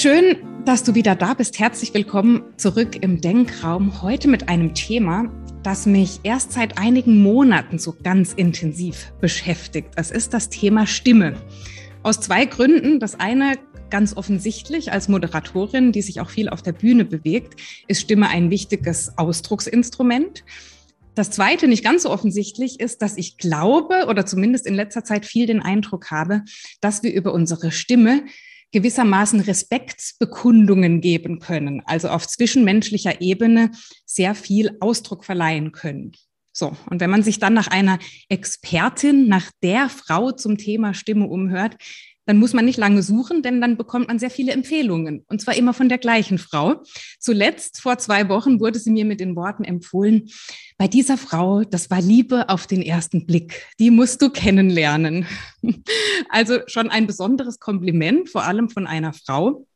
Schön, dass du wieder da bist. Herzlich willkommen zurück im Denkraum. Heute mit einem Thema, das mich erst seit einigen Monaten so ganz intensiv beschäftigt. Es ist das Thema Stimme. Aus zwei Gründen. Das eine ganz offensichtlich als Moderatorin, die sich auch viel auf der Bühne bewegt, ist Stimme ein wichtiges Ausdrucksinstrument. Das Zweite, nicht ganz so offensichtlich, ist, dass ich glaube oder zumindest in letzter Zeit viel den Eindruck habe, dass wir über unsere Stimme gewissermaßen Respektsbekundungen geben können, also auf zwischenmenschlicher Ebene sehr viel Ausdruck verleihen können. So, und wenn man sich dann nach einer Expertin, nach der Frau zum Thema Stimme umhört, dann muss man nicht lange suchen, denn dann bekommt man sehr viele Empfehlungen. Und zwar immer von der gleichen Frau. Zuletzt, vor zwei Wochen, wurde sie mir mit den Worten empfohlen, bei dieser Frau, das war Liebe auf den ersten Blick. Die musst du kennenlernen. Also schon ein besonderes Kompliment, vor allem von einer Frau.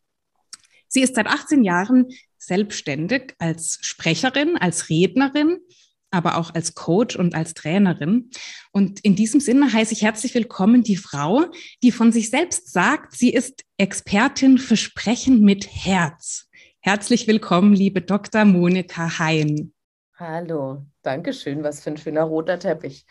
Sie ist seit 18 Jahren selbstständig als Sprecherin, als Rednerin aber auch als Coach und als Trainerin. Und in diesem Sinne heiße ich herzlich willkommen die Frau, die von sich selbst sagt, sie ist Expertin für Sprechen mit Herz. Herzlich willkommen, liebe Dr. Monika Hein. Hallo, danke schön. Was für ein schöner roter Teppich.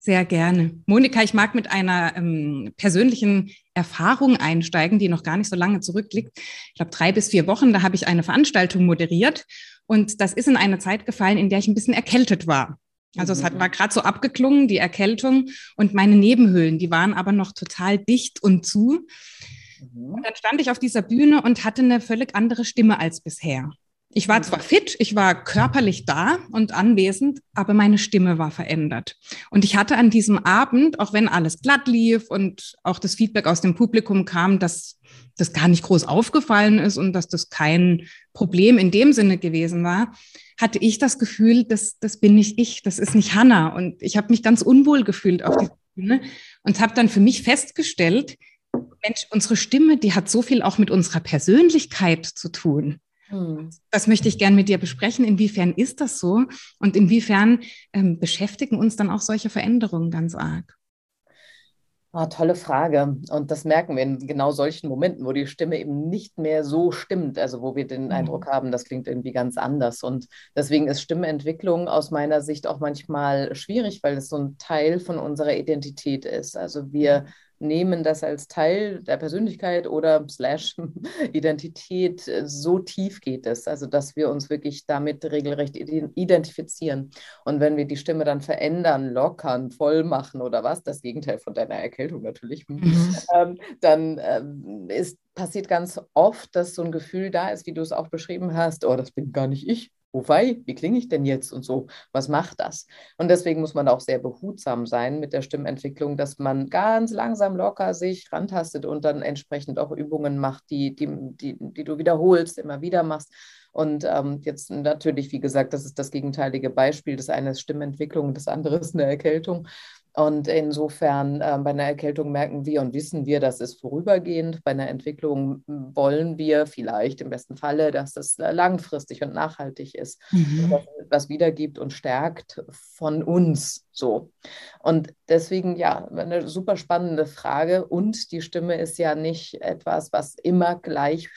Sehr gerne. Monika, ich mag mit einer ähm, persönlichen Erfahrung einsteigen, die noch gar nicht so lange zurückliegt. Ich glaube, drei bis vier Wochen, da habe ich eine Veranstaltung moderiert und das ist in eine Zeit gefallen, in der ich ein bisschen erkältet war. Also es hat, mhm. war gerade so abgeklungen, die Erkältung und meine Nebenhöhlen, die waren aber noch total dicht und zu. Mhm. Und dann stand ich auf dieser Bühne und hatte eine völlig andere Stimme als bisher. Ich war zwar fit, ich war körperlich da und anwesend, aber meine Stimme war verändert. Und ich hatte an diesem Abend, auch wenn alles glatt lief und auch das Feedback aus dem Publikum kam, dass das gar nicht groß aufgefallen ist und dass das kein Problem in dem Sinne gewesen war, hatte ich das Gefühl, das, das bin nicht ich, das ist nicht Hannah. Und ich habe mich ganz unwohl gefühlt auf dieser Bühne und habe dann für mich festgestellt, Mensch, unsere Stimme, die hat so viel auch mit unserer Persönlichkeit zu tun. Hm. Das möchte ich gern mit dir besprechen. Inwiefern ist das so und inwiefern ähm, beschäftigen uns dann auch solche Veränderungen ganz arg? Ah, tolle Frage. Und das merken wir in genau solchen Momenten, wo die Stimme eben nicht mehr so stimmt, also wo wir den mhm. Eindruck haben, das klingt irgendwie ganz anders. Und deswegen ist Stimmentwicklung aus meiner Sicht auch manchmal schwierig, weil es so ein Teil von unserer Identität ist. Also wir nehmen das als Teil der Persönlichkeit oder slash Identität. So tief geht es, also dass wir uns wirklich damit regelrecht identifizieren. Und wenn wir die Stimme dann verändern, lockern, voll machen oder was, das Gegenteil von deiner Erkältung natürlich, mhm. ähm, dann ähm, ist passiert ganz oft, dass so ein Gefühl da ist, wie du es auch beschrieben hast, oh, das bin gar nicht ich wobei, wie klinge ich denn jetzt und so, was macht das? Und deswegen muss man auch sehr behutsam sein mit der Stimmentwicklung, dass man ganz langsam locker sich rantastet und dann entsprechend auch Übungen macht, die, die, die, die du wiederholst, immer wieder machst. Und ähm, jetzt natürlich, wie gesagt, das ist das gegenteilige Beispiel. Das eine ist Stimmentwicklung, das andere ist eine Erkältung. Und insofern äh, bei einer Erkältung merken wir und wissen wir, das ist vorübergehend. Bei einer Entwicklung hm, wollen wir vielleicht im besten Falle, dass es äh, langfristig und nachhaltig ist, mhm. dass es etwas wiedergibt und stärkt von uns so. Und deswegen, ja, eine super spannende Frage. Und die Stimme ist ja nicht etwas, was immer gleich äh,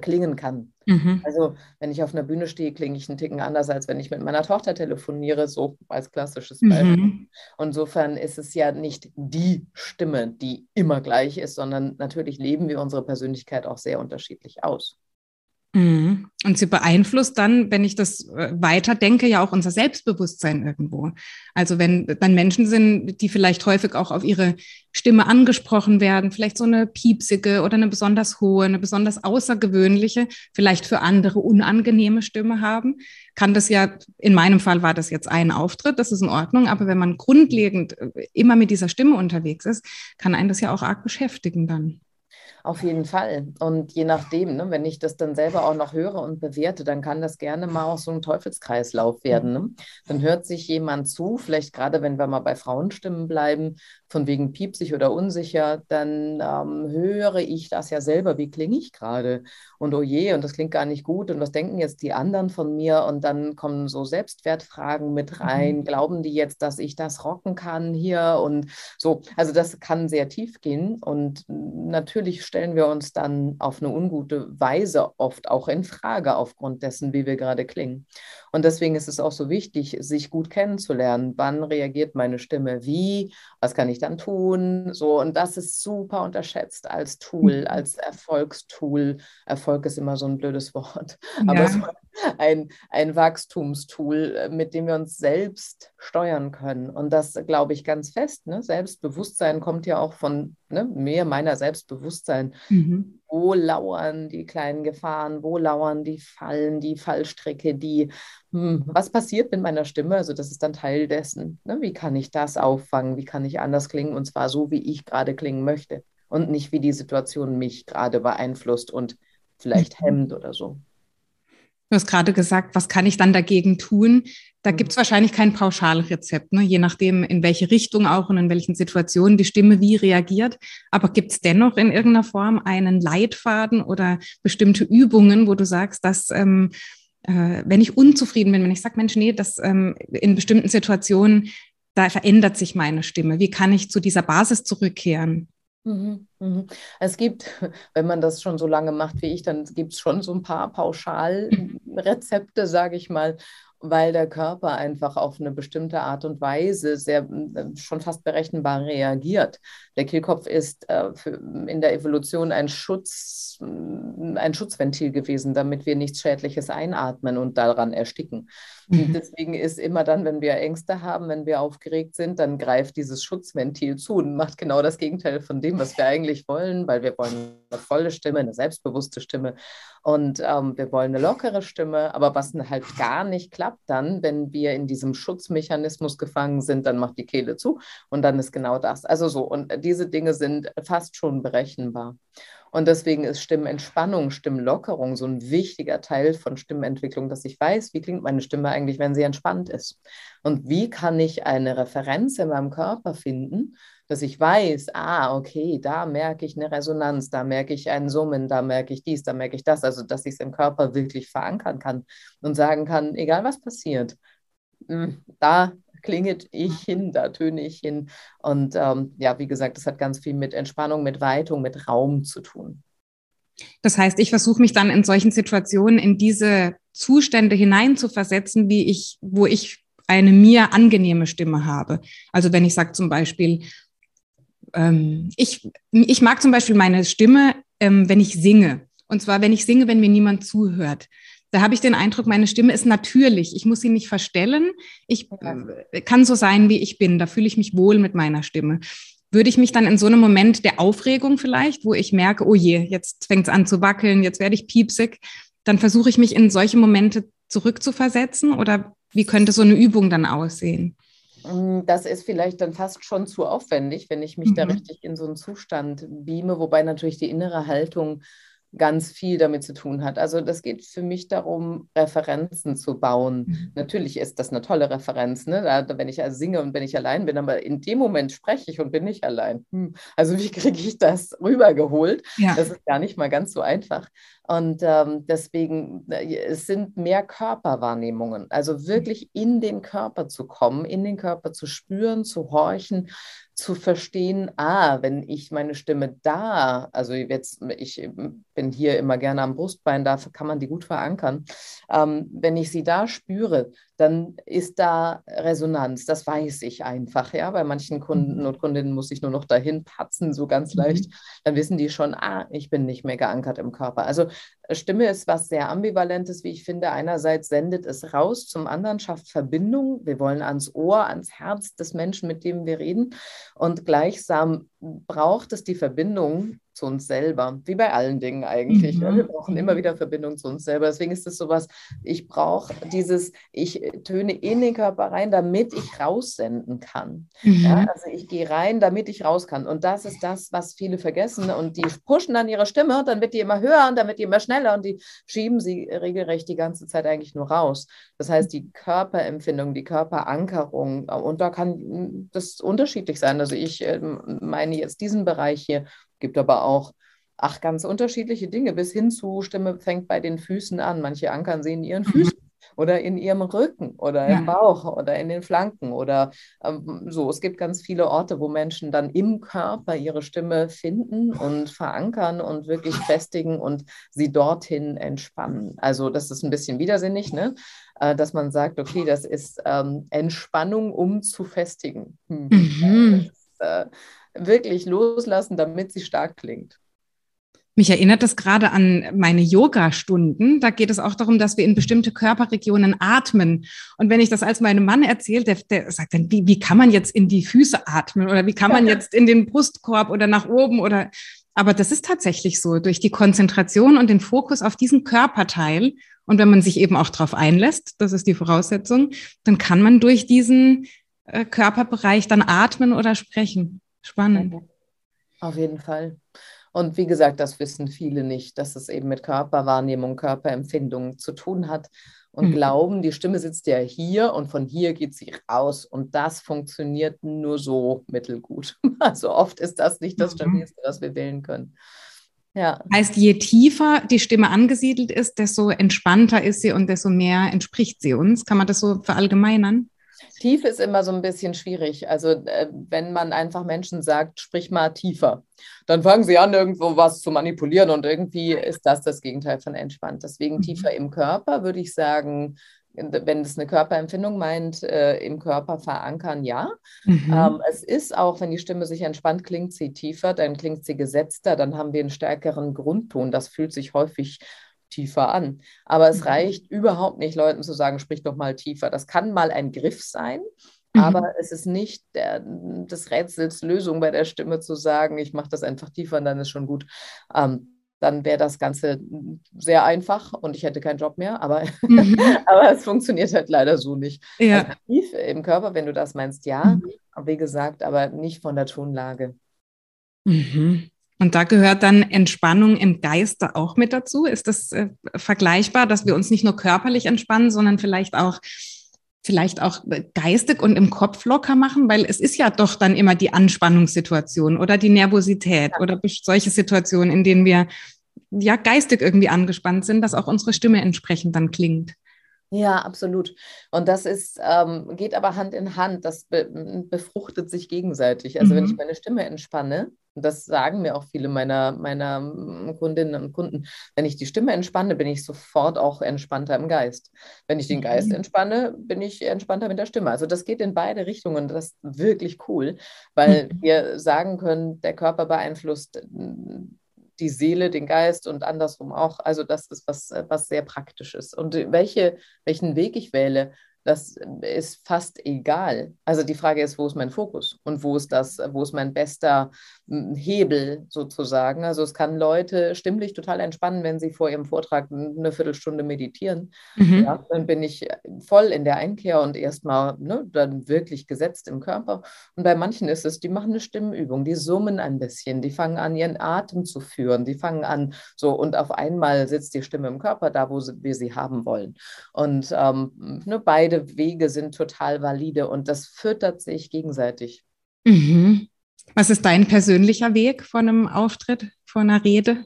klingen kann. Mhm. Also wenn ich auf einer Bühne stehe, klinge ich einen Ticken anders, als wenn ich mit meiner Tochter telefoniere, so als klassisches Beispiel. Mhm. Insofern ist es ja nicht die Stimme, die immer gleich ist, sondern natürlich leben wir unsere Persönlichkeit auch sehr unterschiedlich aus. Mhm. Und sie beeinflusst dann, wenn ich das äh, weiter denke, ja auch unser Selbstbewusstsein irgendwo. Also wenn dann Menschen sind, die vielleicht häufig auch auf ihre Stimme angesprochen werden, vielleicht so eine piepsige oder eine besonders hohe, eine besonders außergewöhnliche, vielleicht für andere unangenehme Stimme haben, kann das ja, in meinem Fall war das jetzt ein Auftritt, das ist in Ordnung, aber wenn man grundlegend äh, immer mit dieser Stimme unterwegs ist, kann einen das ja auch arg beschäftigen dann. Auf jeden Fall. Und je nachdem, ne, wenn ich das dann selber auch noch höre und bewerte, dann kann das gerne mal auch so ein Teufelskreislauf werden. Ne? Dann hört sich jemand zu, vielleicht gerade wenn wir mal bei Frauenstimmen bleiben, von wegen piepsig oder unsicher, dann ähm, höre ich das ja selber, wie klinge ich gerade? Und oh je, und das klingt gar nicht gut und was denken jetzt die anderen von mir? Und dann kommen so Selbstwertfragen mit rein. Mhm. Glauben die jetzt, dass ich das rocken kann hier? Und so, also das kann sehr tief gehen und natürlich stellen wir uns dann auf eine ungute Weise oft auch in Frage aufgrund dessen, wie wir gerade klingen. Und deswegen ist es auch so wichtig, sich gut kennenzulernen. Wann reagiert meine Stimme wie? Was kann ich dann tun? So, und das ist super unterschätzt als Tool, mhm. als Erfolgstool. Erfolg ist immer so ein blödes Wort, ja. aber so ein, ein Wachstumstool, mit dem wir uns selbst steuern können. Und das glaube ich ganz fest. Ne? Selbstbewusstsein kommt ja auch von ne, mehr meiner Selbstbewusstsein. Mhm. Wo lauern die kleinen Gefahren? Wo lauern die Fallen, die Fallstricke, die, hm, was passiert mit meiner Stimme? Also das ist dann Teil dessen. Ne? Wie kann ich das auffangen? Wie kann ich anders klingen? Und zwar so, wie ich gerade klingen möchte. Und nicht, wie die Situation mich gerade beeinflusst und vielleicht mhm. hemmt oder so. Du hast gerade gesagt, was kann ich dann dagegen tun? Da mhm. gibt es wahrscheinlich kein Pauschalrezept, ne? je nachdem, in welche Richtung auch und in welchen Situationen die Stimme wie reagiert. Aber gibt es dennoch in irgendeiner Form einen Leitfaden oder bestimmte Übungen, wo du sagst, dass ähm, äh, wenn ich unzufrieden bin, wenn ich sage, Mensch, nee, das ähm, in bestimmten Situationen, da verändert sich meine Stimme. Wie kann ich zu dieser Basis zurückkehren? Mhm, mhm. Es gibt, wenn man das schon so lange macht wie ich, dann gibt es schon so ein paar Pauschalrezepte, sage ich mal weil der Körper einfach auf eine bestimmte Art und Weise sehr äh, schon fast berechenbar reagiert. Der Kehlkopf ist äh, für, in der Evolution ein Schutz, ein Schutzventil gewesen, damit wir nichts Schädliches einatmen und daran ersticken. Mhm. deswegen ist immer dann, wenn wir Ängste haben, wenn wir aufgeregt sind, dann greift dieses Schutzventil zu und macht genau das Gegenteil von dem, was wir eigentlich wollen, weil wir wollen eine volle Stimme, eine selbstbewusste Stimme und ähm, wir wollen eine lockere Stimme. Aber was halt gar nicht klappt dann, wenn wir in diesem Schutzmechanismus gefangen sind, dann macht die Kehle zu und dann ist genau das. Also so, und diese Dinge sind fast schon berechenbar. Und deswegen ist Stimmentspannung, Stimmlockerung so ein wichtiger Teil von Stimmentwicklung, dass ich weiß, wie klingt meine Stimme eigentlich, wenn sie entspannt ist. Und wie kann ich eine Referenz in meinem Körper finden, dass ich weiß, ah, okay, da merke ich eine Resonanz, da merke ich ein Summen, da merke ich dies, da merke ich das. Also, dass ich es im Körper wirklich verankern kann und sagen kann, egal was passiert, hm, da klinget ich hin, da töne ich hin. Und ähm, ja, wie gesagt, das hat ganz viel mit Entspannung, mit Weitung, mit Raum zu tun. Das heißt, ich versuche mich dann in solchen Situationen in diese Zustände hineinzuversetzen, wie ich, wo ich eine mir angenehme Stimme habe. Also wenn ich sage zum Beispiel, ähm, ich, ich mag zum Beispiel meine Stimme, ähm, wenn ich singe. Und zwar, wenn ich singe, wenn mir niemand zuhört. Da habe ich den Eindruck, meine Stimme ist natürlich. Ich muss sie nicht verstellen. Ich äh, kann so sein, wie ich bin. Da fühle ich mich wohl mit meiner Stimme. Würde ich mich dann in so einem Moment der Aufregung vielleicht, wo ich merke, oh je, jetzt fängt es an zu wackeln, jetzt werde ich piepsig, dann versuche ich mich in solche Momente zurückzuversetzen oder wie könnte so eine Übung dann aussehen? Mm, das ist vielleicht dann fast schon zu aufwendig, wenn ich mich mhm. da richtig in so einen Zustand beame, wobei natürlich die innere Haltung ganz viel damit zu tun hat. Also das geht für mich darum, Referenzen zu bauen. Mhm. Natürlich ist das eine tolle Referenz, ne? Da, wenn ich also singe und wenn ich allein bin, aber in dem Moment spreche ich und bin nicht allein. Hm. Also wie kriege ich das rübergeholt? Ja. Das ist gar nicht mal ganz so einfach. Und ähm, deswegen, äh, es sind mehr Körperwahrnehmungen. Also wirklich in den Körper zu kommen, in den Körper zu spüren, zu horchen, zu verstehen, ah, wenn ich meine Stimme da, also jetzt, ich bin hier immer gerne am Brustbein, da kann man die gut verankern. Ähm, wenn ich sie da spüre, dann ist da Resonanz. Das weiß ich einfach. Ja, bei manchen Kunden mhm. und Kundinnen muss ich nur noch dahin patzen, so ganz mhm. leicht. Dann wissen die schon, ah, ich bin nicht mehr geankert im Körper. Also Stimme ist was sehr ambivalentes, wie ich finde. Einerseits sendet es raus, zum anderen schafft Verbindung. Wir wollen ans Ohr, ans Herz des Menschen, mit dem wir reden. Und gleichsam braucht es die Verbindung zu uns selber, wie bei allen Dingen eigentlich. Mhm. Wir brauchen immer wieder Verbindung zu uns selber. Deswegen ist es sowas, ich brauche dieses, ich töne in den Körper rein, damit ich raussenden kann. Mhm. Ja, also ich gehe rein, damit ich raus kann. Und das ist das, was viele vergessen. Und die pushen dann ihre Stimme, dann wird die immer höher und dann wird die immer schneller und die schieben sie regelrecht die ganze Zeit eigentlich nur raus. Das heißt, die Körperempfindung, die Körperankerung, und da kann das unterschiedlich sein. Also ich ähm, meine jetzt diesen Bereich hier, gibt aber auch ach, ganz unterschiedliche Dinge, bis hin zu Stimme fängt bei den Füßen an. Manche ankern sehen ihren mhm. Füßen. oder in ihrem Rücken oder ja. im Bauch oder in den Flanken oder ähm, so. Es gibt ganz viele Orte, wo Menschen dann im Körper ihre Stimme finden und verankern und wirklich festigen und sie dorthin entspannen. Also das ist ein bisschen widersinnig, ne? Äh, dass man sagt, okay, das ist ähm, Entspannung, um zu festigen. Hm. Mhm. Äh, wirklich loslassen, damit sie stark klingt. Mich erinnert das gerade an meine Yoga-Stunden. Da geht es auch darum, dass wir in bestimmte Körperregionen atmen. Und wenn ich das als meinem Mann erzähle, der, der sagt dann, wie, wie kann man jetzt in die Füße atmen oder wie kann man jetzt in den Brustkorb oder nach oben oder, aber das ist tatsächlich so. Durch die Konzentration und den Fokus auf diesen Körperteil und wenn man sich eben auch darauf einlässt, das ist die Voraussetzung, dann kann man durch diesen äh, Körperbereich dann atmen oder sprechen. Spannend. Auf jeden Fall. Und wie gesagt, das wissen viele nicht, dass es eben mit Körperwahrnehmung, Körperempfindung zu tun hat und mhm. glauben, die Stimme sitzt ja hier und von hier geht sie raus. Und das funktioniert nur so mittelgut. Also oft ist das nicht das mhm. Stabilste, was wir wählen können. Ja. Heißt, je tiefer die Stimme angesiedelt ist, desto entspannter ist sie und desto mehr entspricht sie uns. Kann man das so verallgemeinern? Tief ist immer so ein bisschen schwierig. Also äh, wenn man einfach Menschen sagt, sprich mal tiefer, dann fangen sie an, irgendwo was zu manipulieren und irgendwie ist das das Gegenteil von entspannt. Deswegen mhm. tiefer im Körper würde ich sagen, wenn es eine Körperempfindung meint, äh, im Körper verankern, ja. Mhm. Ähm, es ist auch, wenn die Stimme sich entspannt, klingt sie tiefer, dann klingt sie gesetzter, dann haben wir einen stärkeren Grundton. Das fühlt sich häufig tiefer an. Aber es mhm. reicht überhaupt nicht, Leuten zu sagen, sprich doch mal tiefer. Das kann mal ein Griff sein, mhm. aber es ist nicht der, des Rätsels Lösung bei der Stimme zu sagen, ich mache das einfach tiefer und dann ist schon gut. Ähm, dann wäre das Ganze sehr einfach und ich hätte keinen Job mehr, aber, mhm. aber es funktioniert halt leider so nicht. Ja. Also tief im Körper, wenn du das meinst, ja, mhm. wie gesagt, aber nicht von der Tonlage. Mhm. Und da gehört dann Entspannung im Geiste auch mit dazu. Ist das äh, vergleichbar, dass wir uns nicht nur körperlich entspannen, sondern vielleicht auch vielleicht auch geistig und im Kopf locker machen, weil es ist ja doch dann immer die Anspannungssituation oder die Nervosität ja. oder solche Situationen, in denen wir ja geistig irgendwie angespannt sind, dass auch unsere Stimme entsprechend dann klingt. Ja, absolut. Und das ist, ähm, geht aber Hand in Hand, das be befruchtet sich gegenseitig. Also mhm. wenn ich mhm. meine Stimme entspanne, und das sagen mir auch viele meiner, meiner mm, Kundinnen und Kunden, wenn ich die Stimme entspanne, bin ich sofort auch entspannter im Geist. Wenn ich den Geist mhm. entspanne, bin ich entspannter mit der Stimme. Also das geht in beide Richtungen und das ist wirklich cool, weil mhm. wir sagen können, der Körper beeinflusst mm, die Seele, den Geist und andersrum auch. Also das ist was, was sehr praktisches. Und welche, welchen Weg ich wähle, das ist fast egal. Also die Frage ist, wo ist mein Fokus und wo ist das, wo ist mein bester Hebel sozusagen. Also es kann Leute stimmlich total entspannen, wenn sie vor ihrem Vortrag eine Viertelstunde meditieren. Mhm. Ja, dann bin ich voll in der Einkehr und erstmal ne, dann wirklich gesetzt im Körper. Und bei manchen ist es, die machen eine Stimmenübung, die summen ein bisschen, die fangen an, ihren Atem zu führen, die fangen an so und auf einmal sitzt die Stimme im Körper da, wo wir sie haben wollen. Und ähm, ne, beide beide Wege sind total valide und das füttert sich gegenseitig. Mhm. Was ist dein persönlicher Weg von einem Auftritt, von einer Rede?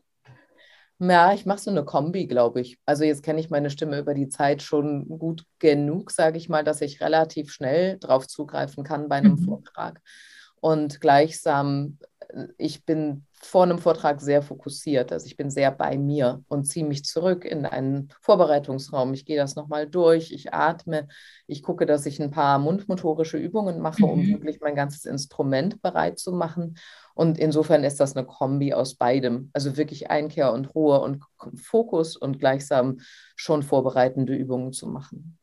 Ja, ich mache so eine Kombi, glaube ich. Also jetzt kenne ich meine Stimme über die Zeit schon gut genug, sage ich mal, dass ich relativ schnell drauf zugreifen kann bei einem mhm. Vortrag. Und gleichsam, ich bin vor einem Vortrag sehr fokussiert. Also ich bin sehr bei mir und ziehe mich zurück in einen Vorbereitungsraum. Ich gehe das nochmal durch, ich atme, ich gucke, dass ich ein paar mundmotorische Übungen mache, um mhm. wirklich mein ganzes Instrument bereit zu machen. Und insofern ist das eine Kombi aus beidem. Also wirklich Einkehr und Ruhe und Fokus und gleichsam schon vorbereitende Übungen zu machen.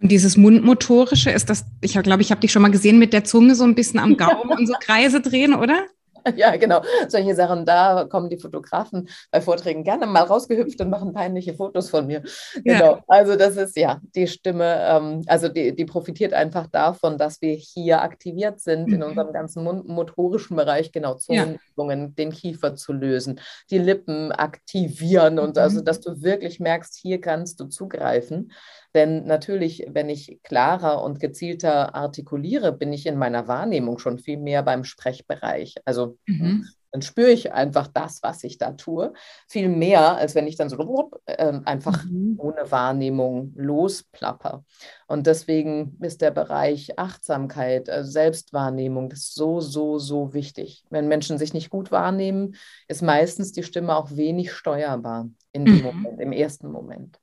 Und dieses Mundmotorische ist das, ich glaube, ich habe dich schon mal gesehen mit der Zunge so ein bisschen am Gaumen und so Kreise drehen, oder? Ja, genau. Solche Sachen, da kommen die Fotografen bei Vorträgen gerne mal rausgehüpft und machen peinliche Fotos von mir. Ja. Genau. Also das ist ja die Stimme, ähm, also die, die profitiert einfach davon, dass wir hier aktiviert sind mhm. in unserem ganzen motorischen Bereich, genau Zungenübungen, ja. den Kiefer zu lösen, die Lippen aktivieren und mhm. also, dass du wirklich merkst, hier kannst du zugreifen. Denn natürlich, wenn ich klarer und gezielter artikuliere, bin ich in meiner Wahrnehmung schon viel mehr beim Sprechbereich. Also mhm. Dann spüre ich einfach das, was ich da tue, viel mehr, als wenn ich dann so äh, einfach mhm. ohne Wahrnehmung losplapper. Und deswegen ist der Bereich Achtsamkeit, also Selbstwahrnehmung, das so, so, so wichtig. Wenn Menschen sich nicht gut wahrnehmen, ist meistens die Stimme auch wenig steuerbar in mhm. Moment, im ersten Moment.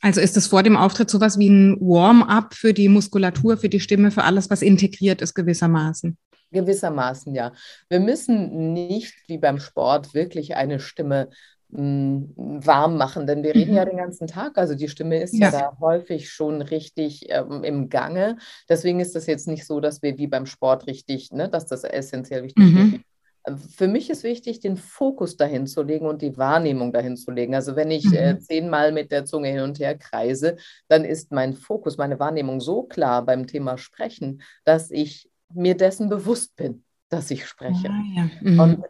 Also ist es vor dem Auftritt sowas wie ein Warm-up für die Muskulatur, für die Stimme, für alles, was integriert ist gewissermaßen? Gewissermaßen, ja. Wir müssen nicht wie beim Sport wirklich eine Stimme mh, hm, warm machen, denn wir reden mhm. ja den ganzen Tag. Also die Stimme ist ja, ja da häufig schon richtig ähm, im Gange. Deswegen ist das jetzt nicht so, dass wir wie beim Sport richtig, ne, dass das essentiell wichtig mhm. ist für mich ist wichtig, den Fokus dahin zu legen und die Wahrnehmung dahin zu legen. Also wenn ich äh, mhm. zehnmal mit der Zunge hin und her kreise, dann ist mein Fokus, meine Wahrnehmung so klar beim Thema Sprechen, dass ich mir dessen bewusst bin, dass ich spreche. Ah, ja. mhm. Und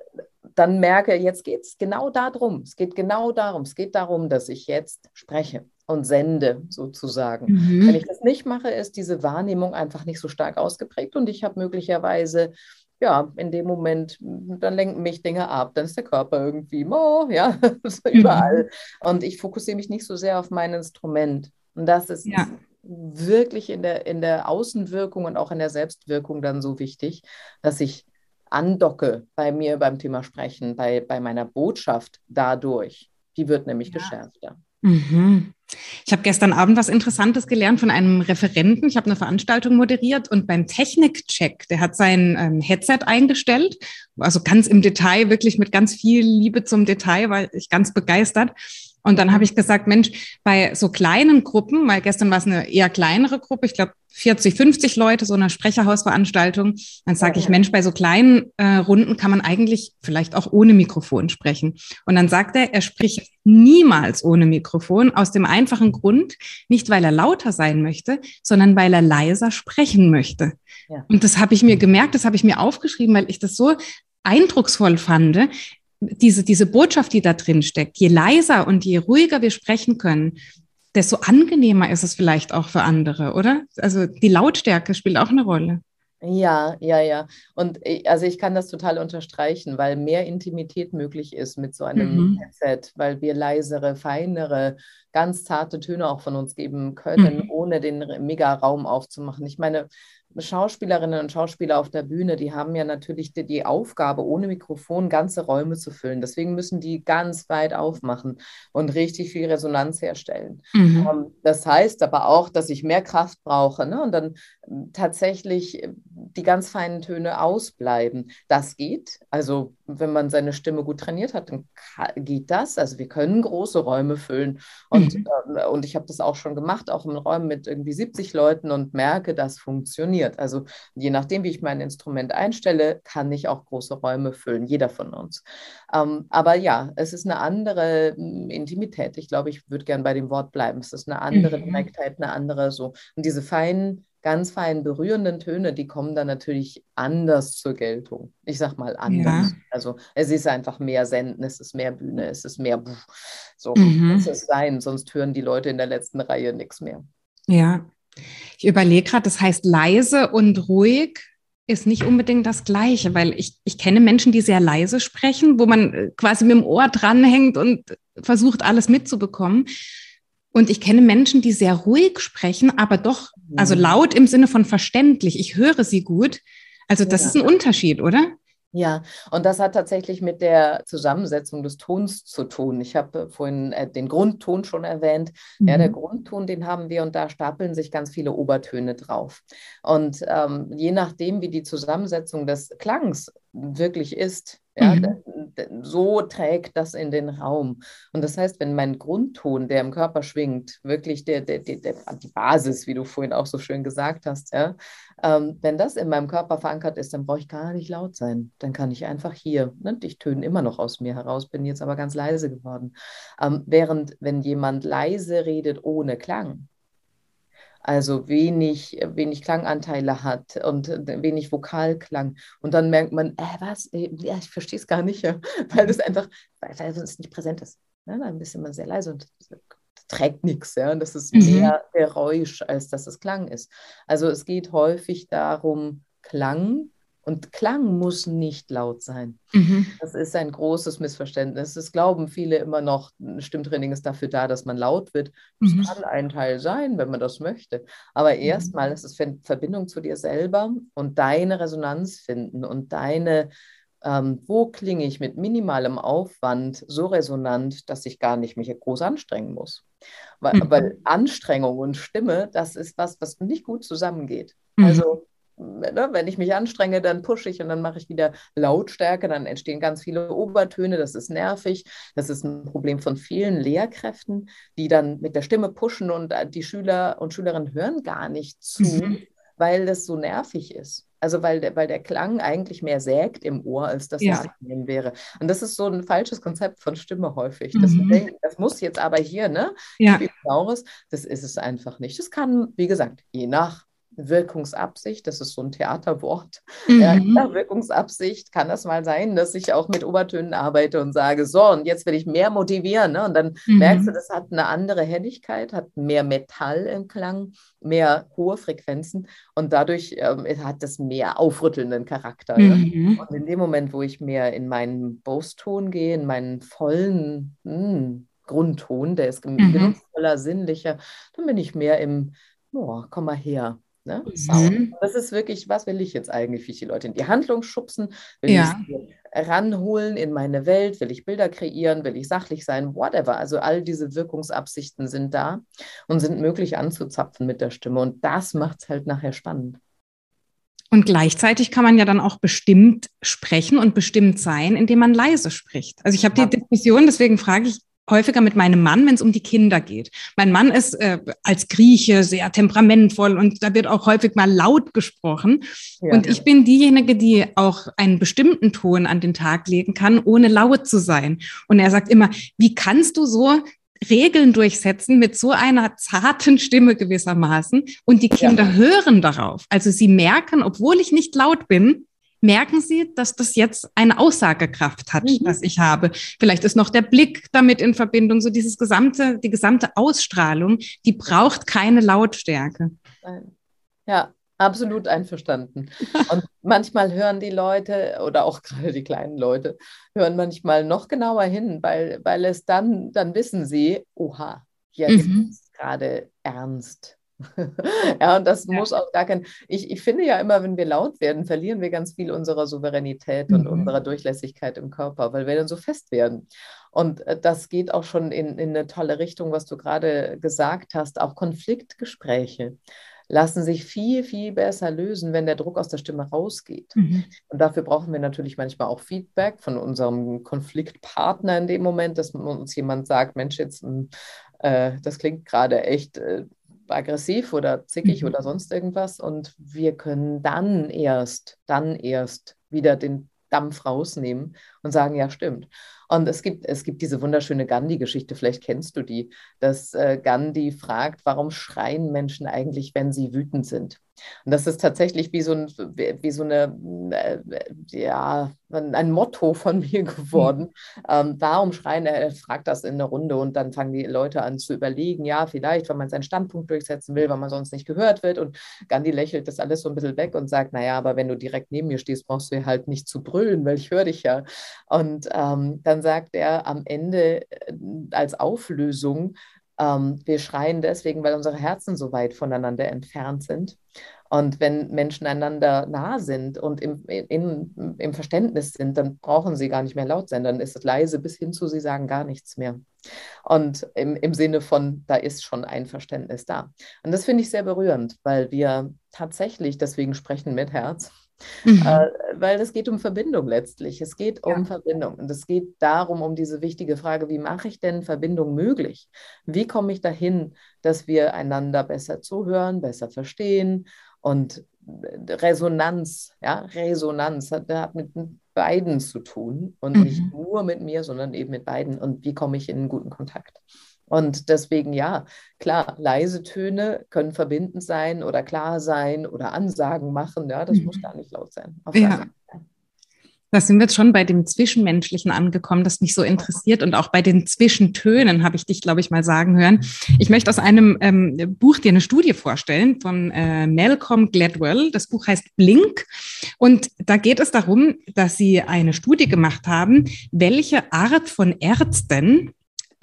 dann merke, jetzt geht es genau darum. Es geht genau darum. Es geht darum, dass ich jetzt spreche und sende sozusagen. Mhm. Wenn ich das nicht mache, ist diese Wahrnehmung einfach nicht so stark ausgeprägt und ich habe möglicherweise ja, in dem Moment, dann lenken mich Dinge ab, dann ist der Körper irgendwie, oh, ja, überall. Mhm. Und ich fokussiere mich nicht so sehr auf mein Instrument. Und das ist ja. wirklich in der, in der Außenwirkung und auch in der Selbstwirkung dann so wichtig, dass ich andocke bei mir beim Thema Sprechen, bei, bei meiner Botschaft dadurch. Die wird nämlich ja. geschärfter. Mhm. Ich habe gestern Abend was Interessantes gelernt von einem Referenten. Ich habe eine Veranstaltung moderiert und beim Technikcheck, der hat sein ähm, Headset eingestellt, also ganz im Detail, wirklich mit ganz viel Liebe zum Detail, war ich ganz begeistert. Und dann habe ich gesagt, Mensch, bei so kleinen Gruppen, weil gestern war es eine eher kleinere Gruppe, ich glaube 40, 50 Leute, so eine Sprecherhausveranstaltung, dann sage ich, Mensch, bei so kleinen äh, Runden kann man eigentlich vielleicht auch ohne Mikrofon sprechen. Und dann sagt er, er spricht niemals ohne Mikrofon, aus dem einfachen Grund, nicht weil er lauter sein möchte, sondern weil er leiser sprechen möchte. Ja. Und das habe ich mir gemerkt, das habe ich mir aufgeschrieben, weil ich das so eindrucksvoll fand diese, diese Botschaft, die da drin steckt, je leiser und je ruhiger wir sprechen können, desto angenehmer ist es vielleicht auch für andere, oder? Also die Lautstärke spielt auch eine Rolle. Ja, ja, ja. Und ich, also ich kann das total unterstreichen, weil mehr Intimität möglich ist mit so einem mhm. Headset, weil wir leisere, feinere, ganz zarte Töne auch von uns geben können, mhm. ohne den Mega-Raum aufzumachen. Ich meine, Schauspielerinnen und Schauspieler auf der Bühne, die haben ja natürlich die, die, Aufgabe, ohne Mikrofon ganze Räume zu füllen. Deswegen müssen die ganz weit aufmachen und richtig viel Resonanz herstellen. Mhm. Um, ähm, das heißt aber auch, dass ich mehr Kraft brauche ne? und dann ähm, tatsächlich äh, die ganz feinen Töne ausbleiben. Das geht. Also wenn man seine Stimme gut trainiert hat, dann geht das. Also wir können große Räume füllen. Und, mhm. äh, und ich habe das auch schon gemacht, auch in Räumen mit irgendwie 70 Leuten und merke, das funktioniert. Also je nachdem, wie ich mein Instrument einstelle, kann ich auch große Räume füllen, jeder von uns. Ähm, aber ja, es ist eine andere hm, Intimität. Ich glaube, ich würde gern bei dem Wort bleiben. Es ist eine andere mhm. Direktheit, eine andere so. Und diese feinen ganz feinen berührenden Töne, die kommen dann natürlich anders zur Geltung. Ich sag mal anders. Ja. Also es ist einfach mehr Senden, es ist mehr Bühne, es ist mehr so mhm. muss es sein, sonst hören die Leute in der letzten Reihe nichts mehr. Ja. Ich überlege gerade, das heißt leise und ruhig ist nicht unbedingt das Gleiche, weil ich, ich kenne Menschen, die sehr leise sprechen, wo man äh, quasi mit dem Ohr dranhängt und versucht, alles mitzubekommen. Und ich kenne Menschen, die sehr ruhig sprechen, aber doch, also mhm. laut im Sinne von verständlich. Ich höre sie gut. Also das ja. ist ein Unterschied, oder? Ja, und das hat tatsächlich mit der Zusammensetzung des Tons zu tun. Ich habe vorhin äh, den Grundton schon erwähnt. Mhm. Ja, der mhm. Grundton, den haben wir und da stapeln sich ganz viele Obertöne drauf. Und ähm, je nachdem, wie die Zusammensetzung des Klangs wirklich ist, ja, mhm. so trägt das in den Raum. Und das heißt, wenn mein Grundton, der im Körper schwingt, wirklich der, der, der, der die Basis, wie du vorhin auch so schön gesagt hast, ja, ähm, wenn das in meinem Körper verankert ist, dann brauche ich gar nicht laut sein. Dann kann ich einfach hier, ne, ich töne immer noch aus mir heraus, bin jetzt aber ganz leise geworden. Ähm, während wenn jemand leise redet ohne Klang, also wenig, wenig Klanganteile hat und wenig Vokalklang. Und dann merkt man, äh, was, äh, ja, ich verstehe es gar nicht, ja, weil das einfach, weil, es nicht präsent ist. Ja, dann ist man sehr leise und trägt nichts. Ja? Und das ist mhm. mehr Geräusch, als dass es Klang ist. Also es geht häufig darum, Klang Und Klang muss nicht laut sein. Mhm. Das ist ein großes Missverständnis. Das glauben viele immer noch, Stimmtraining ist dafür da, dass man laut wird. Das mhm. kann ein Teil sein, wenn man das möchte. Aber mhm. erstmal ist es Verbindung zu dir selber und deine Resonanz finden und deine ähm, wo klinge ich mit minimalem Aufwand so resonant, dass ich gar nicht mich groß anstrengen muss. Weil, mhm. weil Anstrengung und Stimme, das ist was, was nicht gut zusammengeht. Mhm. Also ne, wenn ich mich anstrenge, dann pushe ich und dann mache ich wieder Lautstärke, dann entstehen ganz viele Obertöne, das ist nervig. Das ist ein Problem von vielen Lehrkräften, die dann mit der Stimme pushen und äh, die Schüler und Schülerinnen hören gar nicht zu, mhm. weil das so nervig ist. Also weil der, weil der Klang eigentlich mehr sägt im Ohr, als dass ja. es angenehm wäre. Und das ist so ein falsches Konzept von Stimme häufig. Mhm. Das, denken, das muss jetzt aber hier, ne? Ja. Das ist es einfach nicht. Das kann, wie gesagt, je nach Wirkungsabsicht, das ist so ein Theaterwort. Mhm. Ja, Wirkungsabsicht kann das mal sein, dass ich auch mit Obertönen arbeite und sage, so, und jetzt will ich mehr motivieren. Ne? Und dann mhm. merkst du, das hat eine andere Helligkeit, hat mehr Metall im Klang, mehr hohe Frequenzen und dadurch ähm, hat das mehr aufrüttelnden Charakter. Mhm. Ne? Und in dem Moment, wo ich mehr in meinen Brustton gehe, in meinen vollen mh, hm, Grundton, der ist mhm. genussvoller, sinnlicher, dann bin ich mehr im, oh, komm mal her, Ne? Mhm. Das ist wirklich, was will ich jetzt eigentlich? Will ich die Leute in die Handlung schubsen? Will ja. ich sie ranholen in meine Welt? Will ich Bilder kreieren? Will ich sachlich sein? Whatever. Also all diese Wirkungsabsichten sind da und sind möglich anzuzapfen mit der Stimme. Und das macht es halt nachher spannend. Und gleichzeitig kann man ja dann auch bestimmt sprechen und bestimmt sein, indem man leise spricht. Also ich habe die Diskussion, deswegen frage ich häufiger mit meinem Mann, wenn es um die Kinder geht. Mein Mann ist äh, als Grieche sehr temperamentvoll und da wird auch häufig mal laut gesprochen. Ja, und ich bin diejenige, die auch einen bestimmten Ton an den Tag legen kann, ohne laut zu sein. Und er sagt immer, wie kannst du so Regeln durchsetzen mit so einer zarten Stimme gewissermaßen und die Kinder ja. hören darauf. Also sie merken, obwohl ich nicht laut bin, merken Sie, dass das jetzt eine Aussagekraft hat, mhm. was ich habe. Vielleicht ist noch der Blick damit in Verbindung, so dieses gesamte, die gesamte Ausstrahlung, die braucht keine Lautstärke. Ja, absolut einverstanden. Und manchmal hören die Leute oder auch gerade die kleinen Leute hören manchmal noch genauer hin, weil, weil es dann, dann wissen sie, oha, jetzt mhm. ist gerade ernst ja, und das ja. muss auch gar kein. Ich, ich finde ja immer, wenn wir laut werden, verlieren wir ganz viel unserer Souveränität mhm. und unserer Durchlässigkeit im Körper, weil wir dann so fest werden. Und äh, das geht auch schon in, in eine tolle Richtung, was du gerade gesagt hast, auch Konfliktgespräche lassen sich viel, viel besser lösen, wenn der Druck aus der Stimme rausgeht. Mhm. Und dafür brauchen wir natürlich manchmal auch Feedback von unserem Konfliktpartner in dem Moment, dass uns jemand sagt, Mensch, jetzt, hm, äh, das klingt gerade echt äh, aggressiv oder zickig mhm. oder sonst irgendwas. Und wir können dann erst, dann erst wieder den Dampf rausnehmen und sagen, ja, stimmt. Und es gibt, es gibt diese wunderschöne Gandhi-Geschichte, vielleicht kennst du die, dass äh, Gandhi fragt, warum schreien Menschen eigentlich, wenn sie wütend sind? Und das ist tatsächlich wie so, ein, wie so eine, äh, ja, ein Motto von mir geworden. Ähm, warum schreien? Er fragt das in der Runde und dann fangen die Leute an zu überlegen, ja, vielleicht, weil man seinen Standpunkt durchsetzen will, weil man sonst nicht gehört wird. Und Gandhi lächelt das alles so ein bisschen weg und sagt, naja, aber wenn du direkt neben mir stehst, brauchst du halt nicht zu brüllen, weil ich höre dich ja. Und ähm, dann sagt er am Ende äh, als Auflösung, ähm, wir schreien deswegen, weil unsere Herzen so weit voneinander entfernt sind. Und wenn Menschen einander nah sind und im, in, im Verständnis sind, dann brauchen sie gar nicht mehr laut sein. Dann ist es leise bis hin zu, sie sagen gar nichts mehr. Und im, im Sinne von, da ist schon ein Verständnis da. Und das finde ich sehr berührend, weil wir tatsächlich deswegen sprechen mit Herz Mhm. Äh, weil es geht um Verbindung letztlich. Es geht um ja. Verbindung. Und es geht darum, um diese wichtige Frage, wie mache ich denn Verbindung möglich? Wie komme ich dahin, dass wir einander besser zuhören, besser verstehen und äh, Resonanz, ja, Resonanz hat, hat mit beiden zu tun und mhm. nicht nur mit mir, sondern eben mit beiden. Und wie komme ich in einen guten Kontakt? Und deswegen, ja, klar, leise Töne können verbindend sein oder klar sein oder Ansagen machen. Ja, das mhm. muss gar nicht laut sein. Ja. Da sind wir jetzt schon bei dem Zwischenmenschlichen angekommen, das mich so interessiert. Und auch bei den Zwischentönen habe ich dich, glaube ich, mal sagen hören. Ich möchte aus einem ähm, Buch dir eine Studie vorstellen von äh, Malcolm Gladwell. Das Buch heißt Blink. Und da geht es darum, dass sie eine Studie gemacht haben, welche Art von Ärzten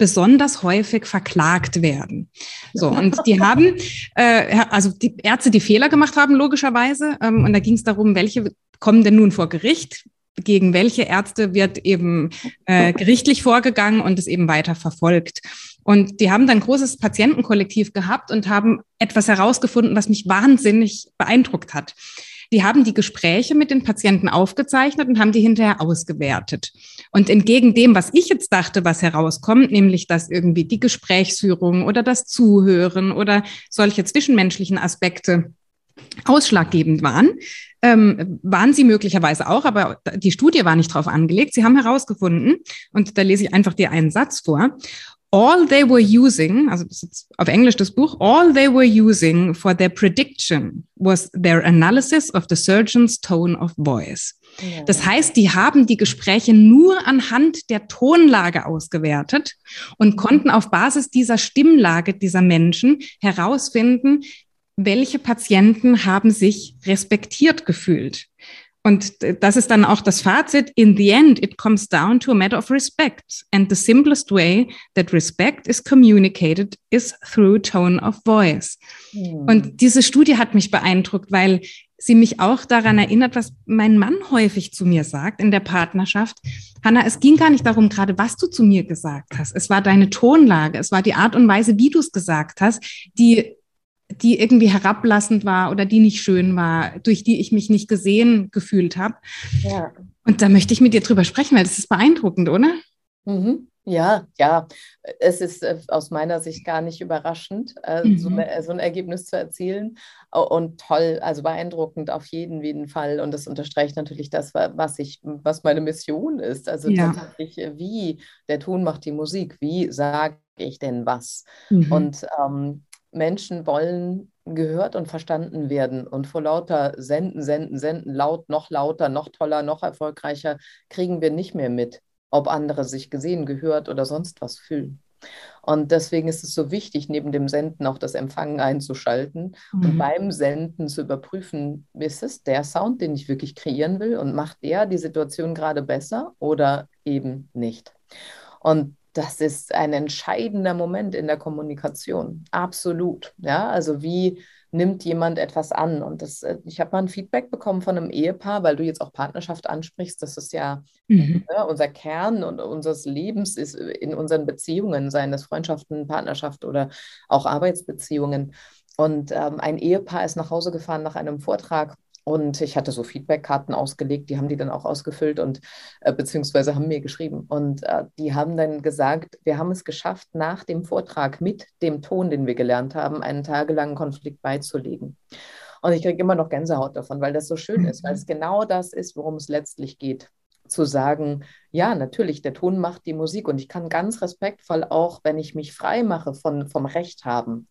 besonders häufig verklagt werden. So, und die haben, äh, also die Ärzte, die Fehler gemacht haben, logischerweise. Ähm, und da ging es darum, welche kommen denn nun vor Gericht? Gegen welche Ärzte wird eben äh, gerichtlich vorgegangen und es eben weiter verfolgt. Und die haben dann ein großes Patientenkollektiv gehabt und haben etwas herausgefunden, was mich wahnsinnig beeindruckt hat. Die haben die Gespräche mit den Patienten aufgezeichnet und haben die hinterher ausgewertet. Und entgegen dem, was ich jetzt dachte, was herauskommt, nämlich dass irgendwie die Gesprächsführung oder das Zuhören oder solche zwischenmenschlichen Aspekte ausschlaggebend waren, ähm, waren sie möglicherweise auch, aber die Studie war nicht darauf angelegt. Sie haben herausgefunden, und da lese ich einfach dir einen Satz vor, all they were using, also das ist auf Englisch das Buch, all they were using for their prediction was their analysis of the surgeon's tone of voice. Ja. Das heißt, die haben die Gespräche nur anhand der Tonlage ausgewertet und konnten auf Basis dieser Stimmlage dieser Menschen herausfinden, welche Patienten haben sich respektiert gefühlt. Und das ist dann auch das Fazit. In the end, it comes down to a matter of respect. And the simplest way that respect is communicated is through tone of voice. Mhm. Und diese Studie hat mich beeindruckt, weil sie mich auch daran erinnert, was mein Mann häufig zu mir sagt in der Partnerschaft. Hanna, es ging gar nicht darum, gerade was du zu mir gesagt hast. Es war deine Tonlage, es war die Art und Weise, wie du es gesagt hast, die die irgendwie herablassend war oder die nicht schön war, durch die ich mich nicht gesehen gefühlt habe. Ja. Und da möchte ich mit dir drüber sprechen, weil das ist beeindruckend, oder? Mhm. Ja, ja, es ist äh, aus meiner Sicht gar nicht überraschend, äh, mhm. so, eine, so, ein Ergebnis zu erzielen. Und toll, also beeindruckend auf jeden, jeden Fall. Und das unterstreicht natürlich das, was ich, was meine Mission ist. Also ja. tatsächlich, äh, wie der Ton macht die Musik, wie sage ich denn was? Mhm. Und ähm, Menschen wollen gehört und verstanden werden. Und vor lauter Senden, Senden, Senden, laut, noch lauter, noch toller, noch erfolgreicher, kriegen wir nicht mehr mit, ob andere sich gesehen, gehört oder sonst was fühlen. Und deswegen ist es so wichtig, neben dem Senden auch das Empfangen einzuschalten mhm. und beim Senden zu überprüfen, ist es der Sound, den ich wirklich kreieren will und macht der die Situation gerade besser oder eben nicht. Und das ist ein entscheidender Moment in der Kommunikation. Absolut. Ja, also wie nimmt jemand etwas an? Und das, äh, ich habe mal ein Feedback bekommen von einem Ehepaar, weil du jetzt auch Partnerschaft ansprichst. Das ist ja mhm. ne, unser Kern und unseres Lebens ist in unseren Beziehungen, seien das Freundschaften, Partnerschaft oder auch Arbeitsbeziehungen. Und ähm, ein Ehepaar ist nach Hause gefahren nach einem Vortrag und ich hatte so Feedbackkarten ausgelegt, die haben die dann auch ausgefüllt und äh, beziehungsweise haben mir geschrieben. Und äh, die haben dann gesagt, wir haben es geschafft, nach dem Vortrag mit dem Ton, den wir gelernt haben, einen tagelangen Konflikt beizulegen. Und ich kriege immer noch Gänsehaut davon, weil das so schön ist, weil es mhm. genau das ist, worum es letztlich geht. Zu sagen, ja, natürlich, der Ton macht die Musik und ich kann ganz respektvoll auch, wenn ich mich frei mache von, vom Recht haben,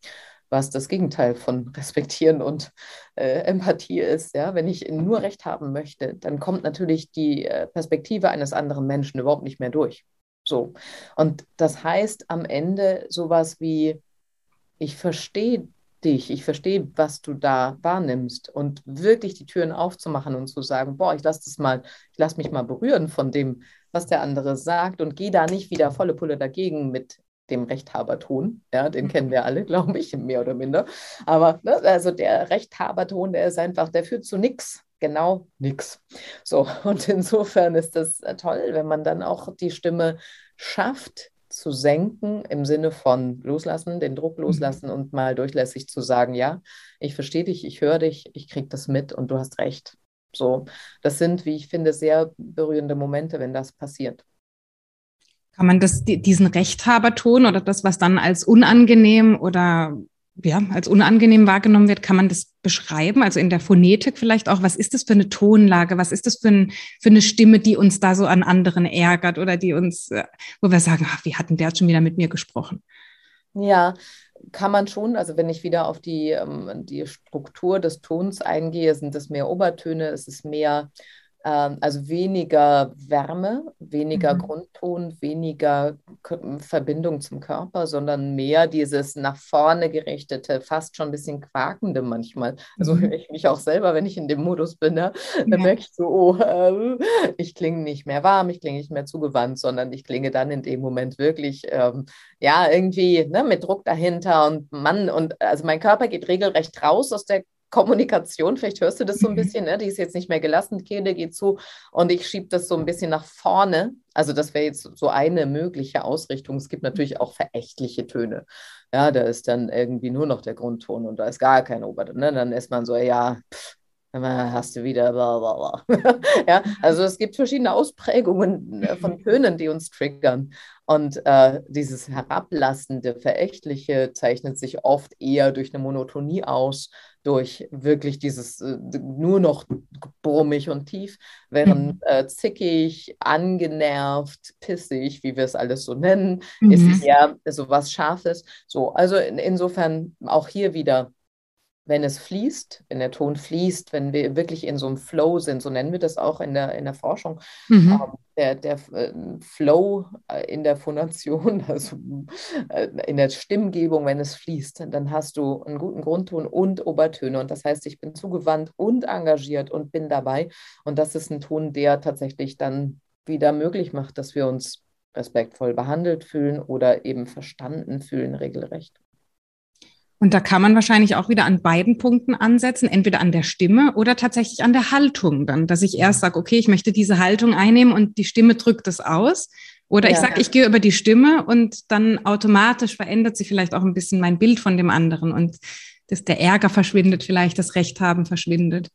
was das Gegenteil von respektieren und äh, Empathie ist. Ja? Wenn ich nur Recht haben möchte, dann kommt natürlich die äh, Perspektive eines anderen Menschen überhaupt nicht mehr durch. So. Und das heißt am Ende sowas wie, ich verstehe dich, ich verstehe, was du da wahrnimmst und wirklich die Türen aufzumachen und zu sagen, boah, ich lasse das mal, ich lasse mich mal berühren von dem, was der andere sagt und gehe da nicht wieder volle Pulle dagegen mit dem Rechthaberton. Ja, den kennen wir alle, glaube ich, mehr oder minder. Aber ne, also der Rechthaberton, der ist einfach, der führt zu nichts. Genau nichts. So, und insofern ist das äh, toll, wenn man dann auch die Stimme schafft, zu senken im Sinne von loslassen, den Druck mhm. loslassen mhm. und mal durchlässig zu sagen, ja, ich verstehe dich, ich höre dich, ich kriege das mit und du hast recht. So, das sind, wie ich finde, sehr berührende Momente, wenn das passiert. Kann man das, diesen Rechthaberton oder das, was dann als unangenehm oder ja, als unangenehm wahrgenommen wird, kann man das beschreiben? Also in der Phonetik vielleicht auch, was ist das für eine Tonlage? Was ist das für, ein, für eine Stimme, die uns da so an anderen ärgert oder die uns, äh, wo wir sagen, ach, wie hatten der jetzt schon wieder mit mir gesprochen? Ja, kann man schon. Also wenn ich wieder auf die, ähm, die Struktur des Tons eingehe, sind es mehr Obertöne, es ist mehr also weniger Wärme, weniger mhm. Grundton, weniger Verbindung zum Körper, sondern mehr dieses nach vorne gerichtete, fast schon ein bisschen quakende manchmal. Also mhm. ich mich auch selber, wenn ich in dem Modus bin, ne, dann ja. merke ich so, oh, äh, ich klinge nicht mehr warm, ich klinge nicht mehr zugewandt, sondern ich klinge dann in dem Moment wirklich, ähm, ja, irgendwie ne, mit Druck dahinter und Mann, und also mein Körper geht regelrecht raus aus der Kommunikation, vielleicht hörst du das so ein mhm. bisschen, ne? die ist jetzt nicht mehr gelassen, die Kehle geht zu und ich schiebe das so ein bisschen nach vorne. Also das wäre jetzt so eine mögliche Ausrichtung. Es gibt natürlich auch verächtliche Töne. Ja, da ist dann irgendwie nur noch der Grundton und da ist gar kein Oberton. Ne? Dann ist man so, ja, pff, hast du wieder bla bla bla. ja, also es gibt verschiedene Ausprägungen äh, von Tönen, die uns triggern. Und äh, dieses herablassende, verächtliche zeichnet sich oft eher durch eine Monotonie aus, durch wirklich dieses äh, nur noch brummig und tief, während mhm. äh, zickig, angenervt, pissig, wie wir es alles so nennen, mhm. ist eher so was Scharfes. So, also in, insofern auch hier wieder wenn es fließt, wenn der Ton fließt, wenn wir wirklich in so einem Flow sind, so nennen wir das auch in der, in der Forschung, mhm. ähm, der, der äh, Flow äh, in der Phonation, also äh, in der Stimmgebung, wenn es fließt, dann hast du einen guten Grundton und Obertöne. Und das heißt, ich bin zugewandt und engagiert und bin dabei. Und das ist ein Ton, der tatsächlich dann wieder möglich macht, dass wir uns respektvoll behandelt fühlen oder eben verstanden fühlen, regelrecht. Und da kann man wahrscheinlich auch wieder an beiden Punkten ansetzen, entweder an der Stimme oder tatsächlich an der Haltung dann, dass ich erst sage, okay, ich möchte diese Haltung einnehmen und die Stimme drückt es aus. Oder ja. ich sage, ich gehe über die Stimme und dann automatisch verändert sich vielleicht auch ein bisschen mein Bild von dem anderen und dass der Ärger verschwindet, vielleicht das Recht haben verschwindet.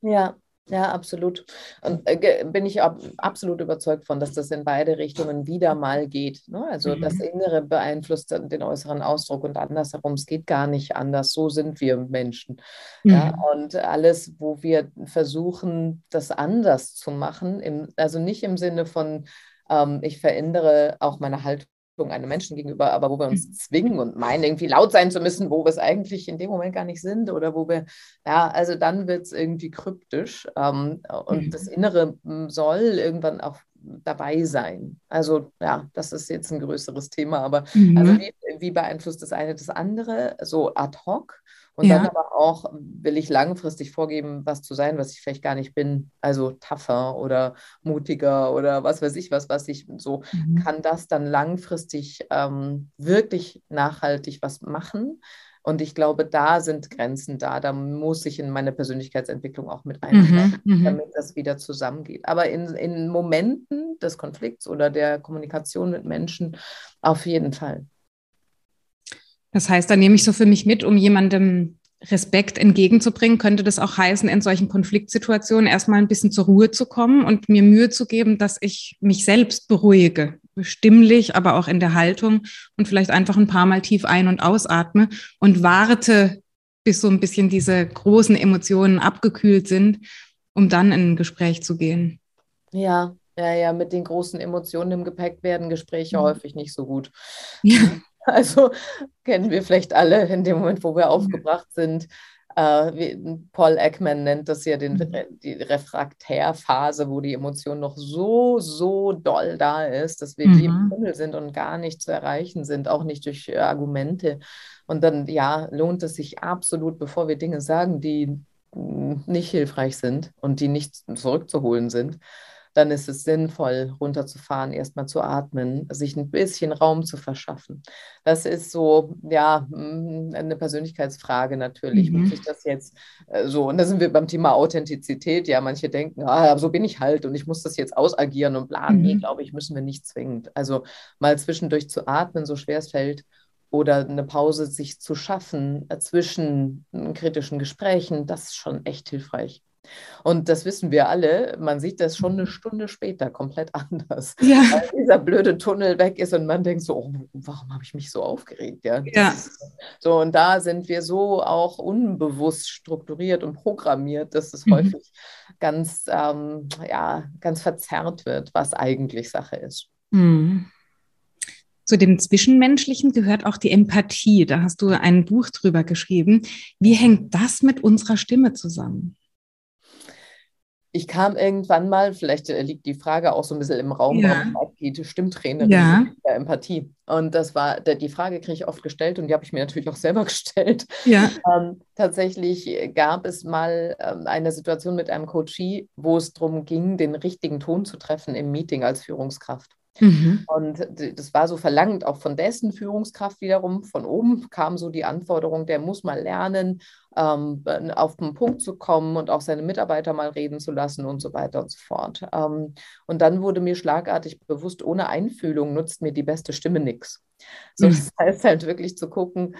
Ja, ja, absolut. Und äh, bin ich ab, absolut überzeugt von, dass das in beide Richtungen wieder mal geht. Ne? Also mhm. das Innere beeinflusst den äußeren Ausdruck und andersherum. Es geht gar nicht anders. So sind wir Menschen. Mhm. Ja? Und alles, wo wir versuchen, das anders zu machen, im, also nicht im Sinne von, ähm, ich verändere auch meine Haltung einem Menschen gegenüber, aber wo wir uns mhm. zwingen und meinen, irgendwie laut sein zu müssen, wo wir es eigentlich in dem Moment gar nicht sind oder wo wir, ja, also dann wird es irgendwie kryptisch ähm, und mhm. das Innere hm, soll irgendwann auch dabei sein. Also ja, das ist jetzt ein größeres Thema, aber mhm. also wie, wie beeinflusst das eine das andere? So ad hoc und ja. dann aber auch will ich langfristig vorgeben, was zu sein, was ich vielleicht gar nicht bin. Also tougher oder mutiger oder was weiß ich was, was ich so mhm. kann das dann langfristig ähm, wirklich nachhaltig was machen. Und ich glaube, da sind Grenzen da. Da muss ich in meine Persönlichkeitsentwicklung auch mit einsteigen, mhm, mhm. damit das wieder zusammengeht. Aber in, in Momenten des Konflikts oder der Kommunikation mit Menschen auf jeden Fall. Das heißt, da nehme ich so für mich mit, um jemandem Respekt entgegenzubringen, könnte das auch heißen, in solchen Konfliktsituationen erstmal ein bisschen zur Ruhe zu kommen und mir Mühe zu geben, dass ich mich selbst beruhige, stimmlich, aber auch in der Haltung und vielleicht einfach ein paar Mal tief ein- und ausatme und warte, bis so ein bisschen diese großen Emotionen abgekühlt sind, um dann in ein Gespräch zu gehen. Ja, ja, ja, mit den großen Emotionen im Gepäck werden Gespräche mhm. häufig nicht so gut. Ja. Also kennen wir vielleicht alle in dem Moment, wo wir aufgebracht sind. Äh, Paul Ekman nennt das ja den, mhm. die Refraktärphase, wo die Emotion noch so, so doll da ist, dass wir mhm. die im mhm. Tunnel sind und gar nicht zu erreichen sind, auch nicht durch äh, Argumente. Und dann, ja, lohnt es sich absolut, bevor wir Dinge sagen, die nicht hilfreich sind und die nicht zurückzuholen sind, dann ist es sinnvoll, runterzufahren, erstmal zu atmen, sich ein bisschen Raum zu verschaffen. Das ist so, ja, mm, eine Persönlichkeitsfrage natürlich. Mhm. Muss ich das jetzt äh, so? Und da sind wir beim Thema Authentizität. Ja, manche denken, ah, so bin ich halt und ich muss das jetzt ausagieren und bla. Mhm. Nee, glaube ich, müssen wir nicht zwingend. Also mal zwischendurch zu atmen, so schwer es fällt, oder eine Pause sich zu schaffen äh, zwischen kritischen Gesprächen, das ist schon echt hilfreich. Und das wissen wir alle, man sieht das schon eine Stunde später komplett anders. Ja. Weil dieser blöde Tunnel weg ist und man denkt so, oh, warum habe ich mich so aufgeregt? Ja. ja. So, und da sind wir so auch unbewusst strukturiert und programmiert, dass es mhm. häufig ganz, ähm, ja, ganz verzerrt wird, was eigentlich Sache ist. Mhm. Zu dem Zwischenmenschlichen gehört auch die Empathie. Da hast du ein Buch drüber geschrieben. Wie hängt das mit unserer Stimme zusammen? Ich kam irgendwann mal, vielleicht äh, liegt die Frage auch so ein bisschen im Raum, ja. warum die Stimmtrainerin ja. der Empathie. Und das war, die Frage kriege ich oft gestellt und die habe ich mir natürlich auch selber gestellt. Ja. Ähm, tatsächlich gab es mal ähm, eine Situation mit einem Coachie, wo es darum ging, den richtigen Ton zu treffen im Meeting als Führungskraft. Mhm. Und das war so verlangt auch von dessen Führungskraft wiederum. Von oben kam so die Anforderung, der muss mal lernen, ähm, auf den Punkt zu kommen und auch seine Mitarbeiter mal reden zu lassen und so weiter und so fort. Ähm, und dann wurde mir schlagartig bewusst, ohne Einfühlung nutzt mir die beste Stimme nichts. So, mhm. das heißt halt wirklich zu gucken,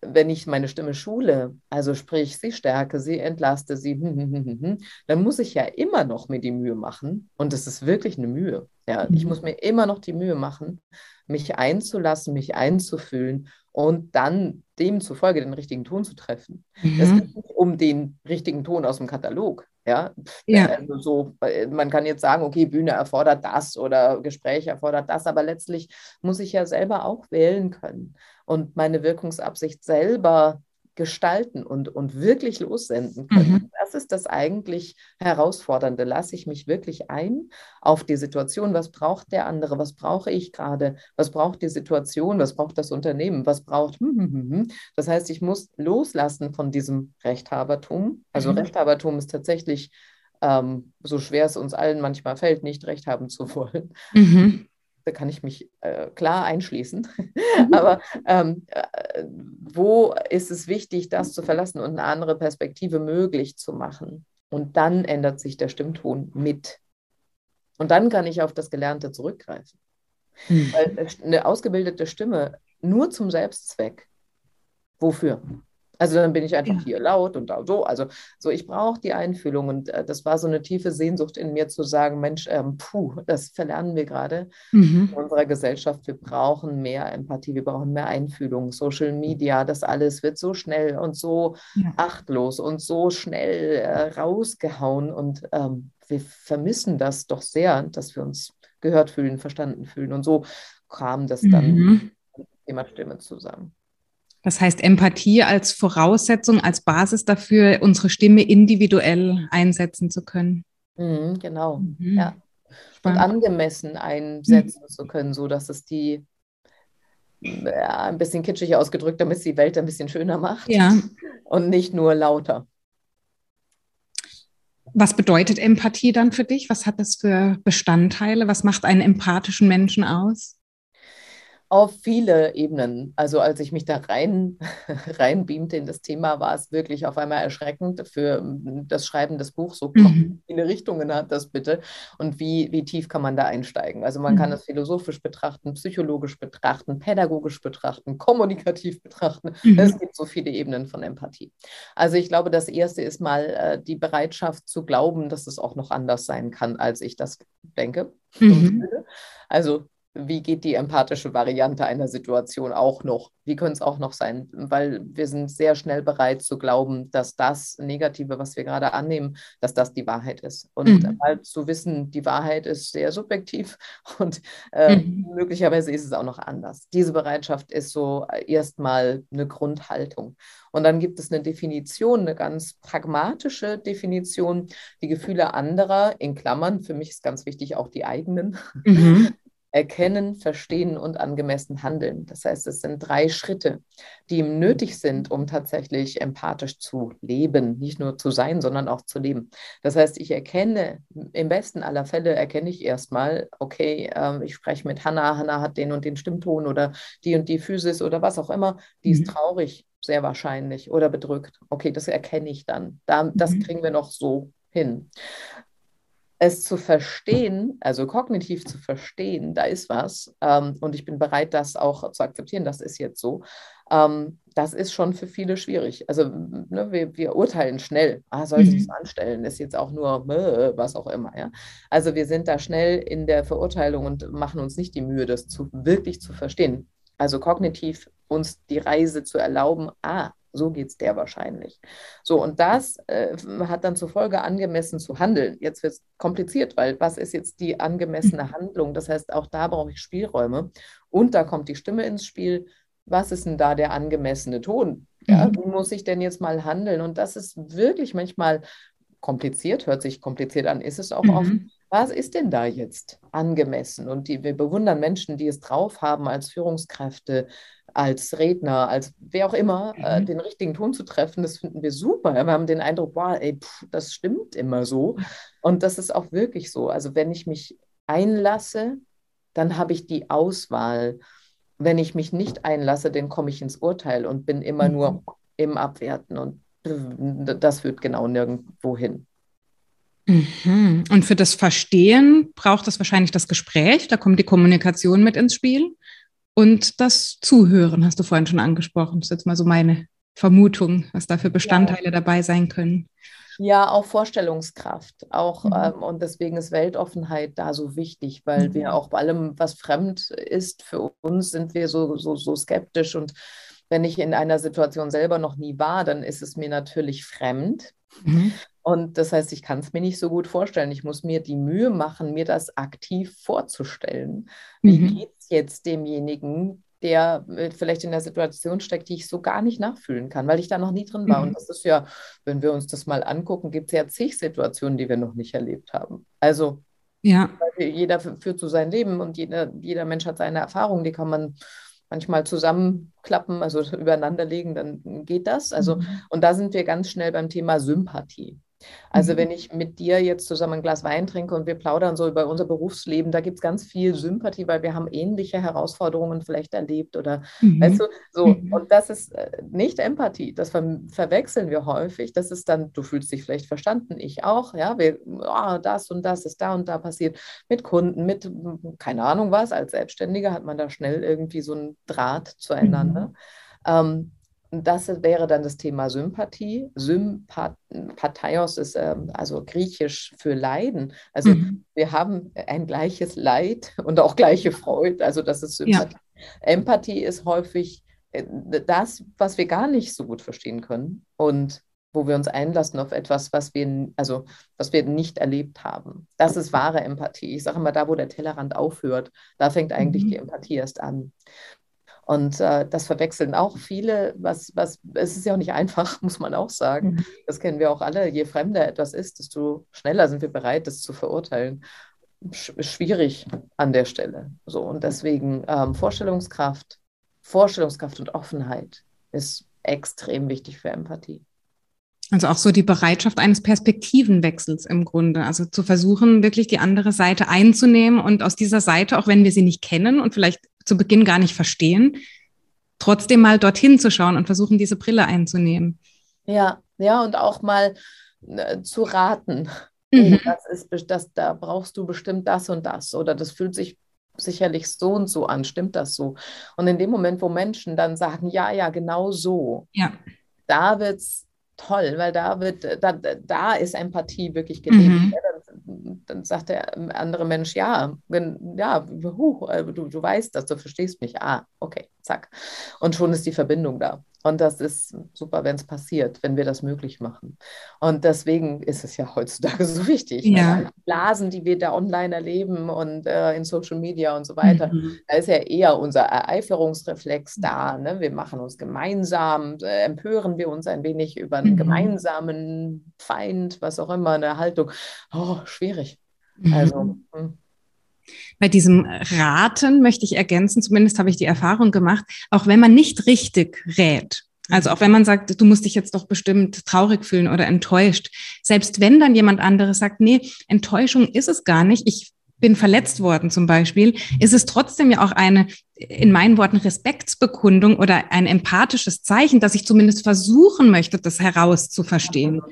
wenn ich meine Stimme schule, also sprich, sie stärke, sie entlaste, sie, hm, hm, hm, dann muss ich ja immer noch mir die Mühe machen. Und es ist wirklich eine Mühe. Ja, ich muss mir immer noch die Mühe machen, mich einzulassen, mich einzufühlen und dann demzufolge den richtigen Ton zu treffen. Mhm. Es geht nicht um den richtigen Ton aus dem Katalog. Ja, ja. Also so, man kann jetzt sagen, okay, Bühne erfordert das oder Gespräch erfordert das, aber letztlich muss ich ja selber auch wählen können und meine Wirkungsabsicht selber gestalten und, und wirklich lossenden können. Mhm. Das ist das eigentlich Herausfordernde. Lasse ich mich wirklich ein auf die Situation? Was braucht der andere? Was brauche ich gerade? Was braucht die Situation? Was braucht das Unternehmen? Was braucht. Hm, hm, hm, das heißt, ich muss loslassen von diesem Rechthabertum. Also mhm. Rechthabertum ist tatsächlich ähm, so schwer es uns allen manchmal fällt, nicht recht haben zu wollen. Mhm da kann ich mich äh, klar einschließen. Mhm. Aber ähm, äh, wo ist es wichtig, das zu verlassen und eine andere Perspektive möglich zu machen? Und dann ändert sich der Stimmton mit. Und dann kann ich auf das Gelernte zurückgreifen. Mhm. Weil eine ausgebildete Stimme nur zum Selbstzweck, wofür? Also dann bin ich einfach ja. hier laut und da so. Also so, ich brauche die Einfühlung und äh, das war so eine tiefe Sehnsucht in mir zu sagen, Mensch, ähm, puh, das verlernen wir gerade mhm. in unserer Gesellschaft. Wir brauchen mehr Empathie, wir brauchen mehr Einfühlung. Social Media, das alles wird so schnell und so ja. achtlos und so schnell äh, rausgehauen und ähm, wir vermissen das doch sehr, dass wir uns gehört fühlen, verstanden fühlen und so kam das dann mhm. Thema Stimme zusammen. Das heißt, Empathie als Voraussetzung, als Basis dafür, unsere Stimme individuell einsetzen zu können. Mhm, genau, mhm. ja. Und angemessen einsetzen mhm. zu können, so dass es die ja, ein bisschen kitschig ausgedrückt, damit es die Welt ein bisschen schöner macht. Ja. Und nicht nur lauter. Was bedeutet Empathie dann für dich? Was hat das für Bestandteile? Was macht einen empathischen Menschen aus? Auf viele Ebenen. Also als ich mich da rein reinbeamte in das Thema, war es wirklich auf einmal erschreckend für hm, das Schreiben des Buchs. So mhm. viele Richtungen hat das bitte und wie, wie tief kann man da einsteigen? Also man mhm. kann das philosophisch betrachten, psychologisch betrachten, pädagogisch betrachten, kommunikativ betrachten. Mhm. Es gibt so viele Ebenen von Empathie. Also ich glaube, das erste ist mal äh, die Bereitschaft zu glauben, dass es auch noch anders sein kann, als ich das denke. Mhm. Also wie geht die empathische Variante einer Situation auch noch? Wie könnte es auch noch sein? Weil wir sind sehr schnell bereit zu glauben, dass das Negative, was wir gerade annehmen, dass das die Wahrheit ist. Und mhm. halt zu wissen, die Wahrheit ist sehr subjektiv und äh, mhm. möglicherweise ist es auch noch anders. Diese Bereitschaft ist so erstmal eine Grundhaltung. Und dann gibt es eine Definition, eine ganz pragmatische Definition, die Gefühle anderer, in Klammern, für mich ist ganz wichtig auch die eigenen, mhm erkennen, verstehen und angemessen handeln. Das heißt, es sind drei Schritte, die ihm nötig sind, um tatsächlich empathisch zu leben, nicht nur zu sein, sondern auch zu leben. Das heißt, ich erkenne, im besten aller Fälle erkenne ich erstmal, okay, äh, ich spreche mit Hannah, Hannah hat den und den Stimmton oder die und die Physis oder was auch immer, die mhm. ist traurig, sehr wahrscheinlich, oder bedrückt. Okay, das erkenne ich dann. Da, das mhm. kriegen wir noch so hin es zu verstehen, also kognitiv zu verstehen, da ist was, ähm, und ich bin bereit, das auch zu akzeptieren, das ist jetzt so, ähm, das ist schon für viele schwierig. Also ne, wir, wir, urteilen schnell, ah, soll sich mhm. das anstellen, ist jetzt auch nur äh, was auch immer. Ja? Also wir sind da schnell in der Verurteilung und machen uns nicht die Mühe, das zu, wirklich zu verstehen. Also kognitiv uns die Reise zu erlauben, ah, so geht es der wahrscheinlich. So, und das äh, hat dann zur Folge, angemessen zu handeln. Jetzt wird es kompliziert, weil was ist jetzt die angemessene Handlung? Das heißt, auch da brauche ich Spielräume. Und da kommt die Stimme ins Spiel. Was ist denn da der angemessene Ton? Ja, mhm. wie muss ich denn jetzt mal handeln? Und das ist wirklich manchmal kompliziert, hört sich kompliziert an, ist es auch mhm. oft. Was ist denn da jetzt angemessen? Und die, wir bewundern Menschen, die es drauf haben, als Führungskräfte, als Redner, als wer auch immer, äh, mhm. äh, den richtigen Ton zu treffen. Das finden wir super. Wir haben den Eindruck, boah, ey, pff, das stimmt immer so. Und das ist auch wirklich so. Also wenn ich mich einlasse, dann habe ich die Auswahl. Wenn ich mich nicht einlasse, dann komme ich ins Urteil und bin immer mhm. nur im Abwerten. Und das führt genau nirgendwo hin. Mhm. Und für das Verstehen braucht es wahrscheinlich das Gespräch, da kommt die Kommunikation mit ins Spiel und das Zuhören, hast du vorhin schon angesprochen. Das ist jetzt mal so meine Vermutung, was da für Bestandteile ja. dabei sein können. Ja, auch Vorstellungskraft. Auch, mhm. ähm, und deswegen ist Weltoffenheit da so wichtig, weil mhm. wir auch bei allem, was fremd ist, für uns sind wir so, so, so skeptisch. Und wenn ich in einer Situation selber noch nie war, dann ist es mir natürlich fremd. Mhm. Und das heißt, ich kann es mir nicht so gut vorstellen. Ich muss mir die Mühe machen, mir das aktiv vorzustellen. Wie mhm. geht es jetzt demjenigen, der äh, vielleicht in der Situation steckt, die ich so gar nicht nachfühlen kann, weil ich da noch nie drin war. Mhm. Und das ist ja, wenn wir uns das mal angucken, gibt es ja zig Situationen, die wir noch nicht erlebt haben. Also ja. jeder führt so sein Leben und jeder, jeder Mensch hat seine Erfahrungen, die kann man manchmal zusammenklappen, also übereinander legen, dann geht das. Also, mhm. und da sind wir ganz schnell beim Thema Sympathie. Also mhm. wenn ich mit dir jetzt zusammen ein Glas Wein trinke und wir plaudern so über unser Berufsleben, da gibt es ganz viel Sympathie, weil wir haben ähnliche Herausforderungen vielleicht erlebt oder mhm. weißt du, so. Mhm. Und das ist äh, nicht Empathie, das ver verwechseln wir häufig. Das ist dann, du fühlst dich vielleicht verstanden, ich auch, ja, wir, oh, das und das ist da und da passiert mit Kunden, mit keine Ahnung was, als Selbstständiger hat man da schnell irgendwie so einen Draht zueinander. Mhm. Ähm, das wäre dann das Thema Sympathie. Sympatheios ist ähm, also griechisch für Leiden. Also mhm. wir haben ein gleiches Leid und auch gleiche Freude. Also das ist Sympathie. Ja. Empathie ist häufig äh, das, was wir gar nicht so gut verstehen können und wo wir uns einlassen auf etwas, was wir, also, was wir nicht erlebt haben. Das ist wahre Empathie. Ich sage immer, da, wo der Tellerrand aufhört, da fängt eigentlich mhm. die Empathie erst an. Und äh, das verwechseln auch viele, was, was, es ist ja auch nicht einfach, muss man auch sagen. Mhm. Das kennen wir auch alle. Je fremder etwas ist, desto schneller sind wir bereit, das zu verurteilen. Sch schwierig an der Stelle. So, und deswegen ähm, Vorstellungskraft, Vorstellungskraft und Offenheit ist extrem wichtig für Empathie. Also auch so die Bereitschaft eines Perspektivenwechsels im Grunde. Also zu versuchen, wirklich die andere Seite einzunehmen und aus dieser Seite, auch wenn wir sie nicht kennen und vielleicht zu Beginn gar nicht verstehen, trotzdem mal dorthin zu schauen und versuchen, diese Brille einzunehmen. Ja, ja, und auch mal äh, zu raten. Mhm. Das ist, das, da brauchst du bestimmt das und das. Oder das fühlt sich sicherlich so und so an. Stimmt das so? Und in dem Moment, wo Menschen dann sagen, ja, ja, genau so, ja. da wird es toll, weil da wird, da, da ist Empathie wirklich gelebt. Mhm. dann, dann, sagt der andere Mensch, ja, wenn, ja, huh, äh, du, du weißt das, du verstehst mich. Ah, okay, zack. Und schon ist die Verbindung da. Und das ist super, wenn es passiert, wenn wir das möglich machen. Und deswegen ist es ja heutzutage so wichtig. Ja. Die Blasen, die wir da online erleben und äh, in Social Media und so weiter, mhm. da ist ja eher unser Ereiferungsreflex da. Ne? Wir machen uns gemeinsam, äh, empören wir uns ein wenig über einen mhm. gemeinsamen Feind, was auch immer, eine Haltung. Oh, schwierig. Mhm. Also. Mh. Bei diesem Raten möchte ich ergänzen, zumindest habe ich die Erfahrung gemacht, auch wenn man nicht richtig rät, also auch wenn man sagt, du musst dich jetzt doch bestimmt traurig fühlen oder enttäuscht, selbst wenn dann jemand anderes sagt, nee, Enttäuschung ist es gar nicht, ich bin verletzt worden zum Beispiel, ist es trotzdem ja auch eine, in meinen Worten, Respektsbekundung oder ein empathisches Zeichen, dass ich zumindest versuchen möchte, das herauszuverstehen.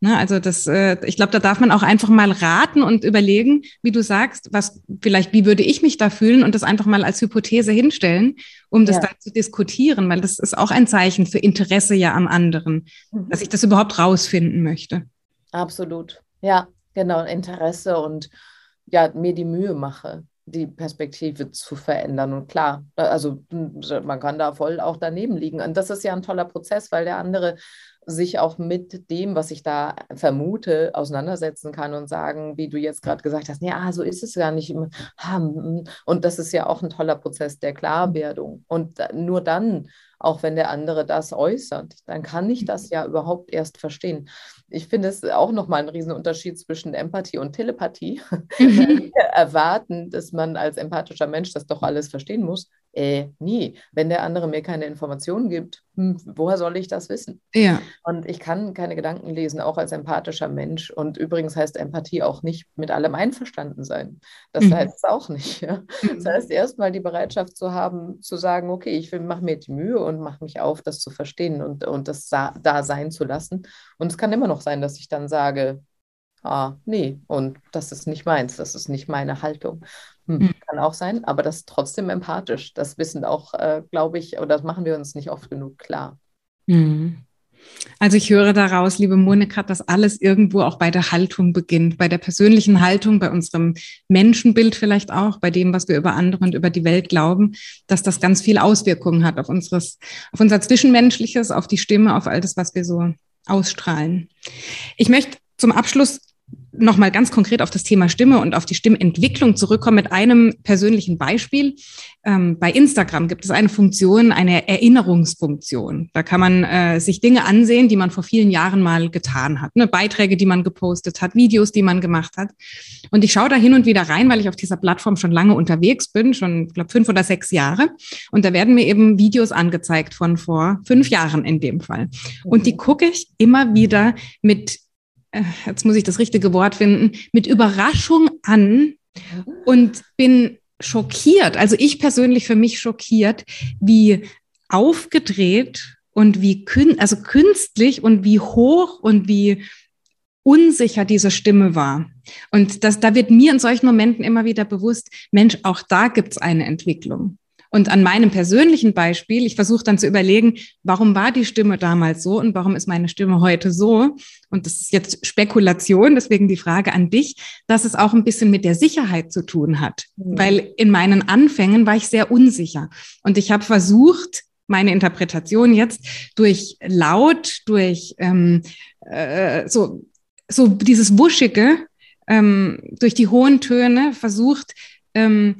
Ne, also das, äh, ich glaube, da darf man auch einfach mal raten und überlegen, wie du sagst, was vielleicht, wie würde ich mich da fühlen und das einfach mal als Hypothese hinstellen, um das ja. dann zu diskutieren, weil das ist auch ein Zeichen für Interesse ja am anderen, mhm. dass ich das überhaupt rausfinden möchte. Absolut. Ja, genau, Interesse und ja, mir die Mühe mache, die Perspektive zu verändern. Und klar, also man kann da voll auch daneben liegen. Und das ist ja ein toller Prozess, weil der andere sich auch mit dem, was ich da vermute, auseinandersetzen kann und sagen, wie du jetzt gerade gesagt hast, ja, so ist es ja nicht. Und das ist ja auch ein toller Prozess der Klarwerdung. Und nur dann auch wenn der andere das äußert, dann kann ich das ja überhaupt erst verstehen. Ich finde es auch nochmal ein Riesenunterschied zwischen Empathie und Telepathie. Mhm. Wir erwarten, dass man als empathischer Mensch das doch alles verstehen muss. Äh, nie. Wenn der andere mir keine Informationen gibt, hm, woher soll ich das wissen? Ja. Und ich kann keine Gedanken lesen, auch als empathischer Mensch. Und übrigens heißt Empathie auch nicht mit allem einverstanden sein. Das mhm. heißt es auch nicht. Ja? Das mhm. heißt erstmal die Bereitschaft zu haben, zu sagen, okay, ich mache mir die Mühe und mache mich auf, das zu verstehen und, und das da sein zu lassen. Und es kann immer noch sein, dass ich dann sage, ah, nee, und das ist nicht meins, das ist nicht meine Haltung. Hm, mhm. Kann auch sein, aber das ist trotzdem empathisch. Das wissen auch, äh, glaube ich, oder das machen wir uns nicht oft genug klar. Mhm. Also ich höre daraus, liebe Monika, dass alles irgendwo auch bei der Haltung beginnt, bei der persönlichen Haltung, bei unserem Menschenbild vielleicht auch, bei dem, was wir über andere und über die Welt glauben, dass das ganz viel Auswirkungen hat auf unseres, auf unser Zwischenmenschliches, auf die Stimme, auf all das, was wir so ausstrahlen. Ich möchte zum Abschluss nochmal ganz konkret auf das Thema Stimme und auf die Stimmentwicklung zurückkommen mit einem persönlichen Beispiel. Ähm, bei Instagram gibt es eine Funktion, eine Erinnerungsfunktion. Da kann man äh, sich Dinge ansehen, die man vor vielen Jahren mal getan hat. Ne? Beiträge, die man gepostet hat, Videos, die man gemacht hat. Und ich schaue da hin und wieder rein, weil ich auf dieser Plattform schon lange unterwegs bin, schon, ich glaube, fünf oder sechs Jahre. Und da werden mir eben Videos angezeigt von vor fünf Jahren in dem Fall. Und die gucke ich immer wieder mit jetzt muss ich das richtige Wort finden, mit Überraschung an und bin schockiert, also ich persönlich für mich schockiert, wie aufgedreht und wie kün also künstlich und wie hoch und wie unsicher diese Stimme war. Und das, da wird mir in solchen Momenten immer wieder bewusst, Mensch, auch da gibt es eine Entwicklung. Und an meinem persönlichen Beispiel, ich versuche dann zu überlegen, warum war die Stimme damals so und warum ist meine Stimme heute so? Und das ist jetzt Spekulation, deswegen die Frage an dich, dass es auch ein bisschen mit der Sicherheit zu tun hat. Mhm. Weil in meinen Anfängen war ich sehr unsicher. Und ich habe versucht, meine Interpretation jetzt durch Laut, durch ähm, äh, so, so dieses Wuschige, ähm, durch die hohen Töne versucht, ähm,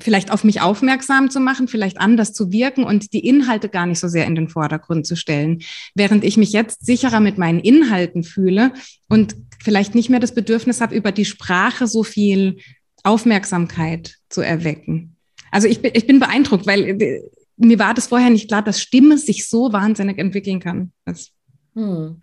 vielleicht auf mich aufmerksam zu machen, vielleicht anders zu wirken und die Inhalte gar nicht so sehr in den Vordergrund zu stellen. Während ich mich jetzt sicherer mit meinen Inhalten fühle und vielleicht nicht mehr das Bedürfnis habe, über die Sprache so viel Aufmerksamkeit zu erwecken. Also ich bin, ich bin beeindruckt, weil äh, mir war das vorher nicht klar, dass Stimme sich so wahnsinnig entwickeln kann. Das, hm.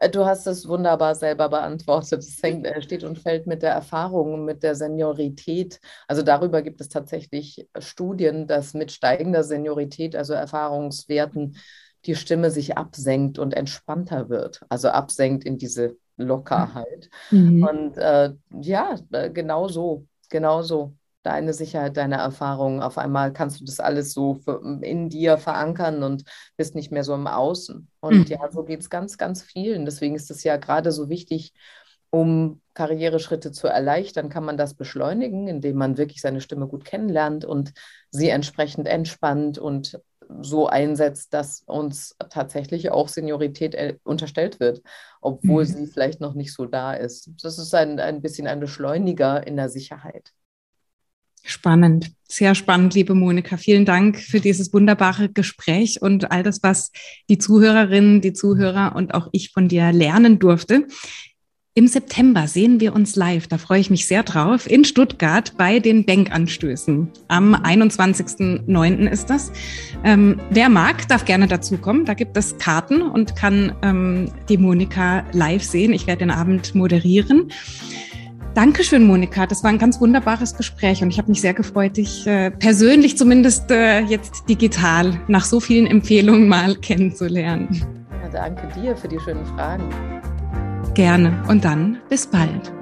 Äh, du hast es wunderbar selber beantwortet. Es hängt, äh, steht und fällt mit der Erfahrung, mit der Seniorität. Also darüber gibt es tatsächlich Studien, dass mit steigender Seniorität, also Erfahrungswerten, die Stimme sich absenkt und entspannter wird. Also absenkt in diese Lockerheit. Mhm. Und äh, ja, äh, genau so, genau so deine Sicherheit, deine Erfahrungen. Auf einmal kannst du das alles so in dir verankern und bist nicht mehr so im Außen. Und mhm. ja, so geht es ganz, ganz vielen. Deswegen ist es ja gerade so wichtig, um Karriereschritte zu erleichtern, kann man das beschleunigen, indem man wirklich seine Stimme gut kennenlernt und sie entsprechend entspannt und so einsetzt, dass uns tatsächlich auch Seniorität äh, unterstellt wird, obwohl mhm. sie vielleicht noch nicht so da ist. Das ist ein, ein bisschen ein Beschleuniger in der Sicherheit. Spannend, sehr spannend, liebe Monika. Vielen Dank für dieses wunderbare Gespräch und all das, was die Zuhörerinnen, die Zuhörer und auch ich von dir lernen durfte. Im September sehen wir uns live, da freue ich mich sehr drauf, in Stuttgart bei den Bankanstößen. Am 21.09. ist das. Ähm, wer mag, darf gerne dazukommen. Da gibt es Karten und kann ähm, die Monika live sehen. Ich werde den Abend moderieren. Dankeschön, Monika. Das war ein ganz wunderbares Gespräch und ich habe mich sehr gefreut, dich äh, persönlich zumindest äh, jetzt digital nach so vielen Empfehlungen mal kennenzulernen. Ja, danke dir für die schönen Fragen. Gerne und dann bis bald.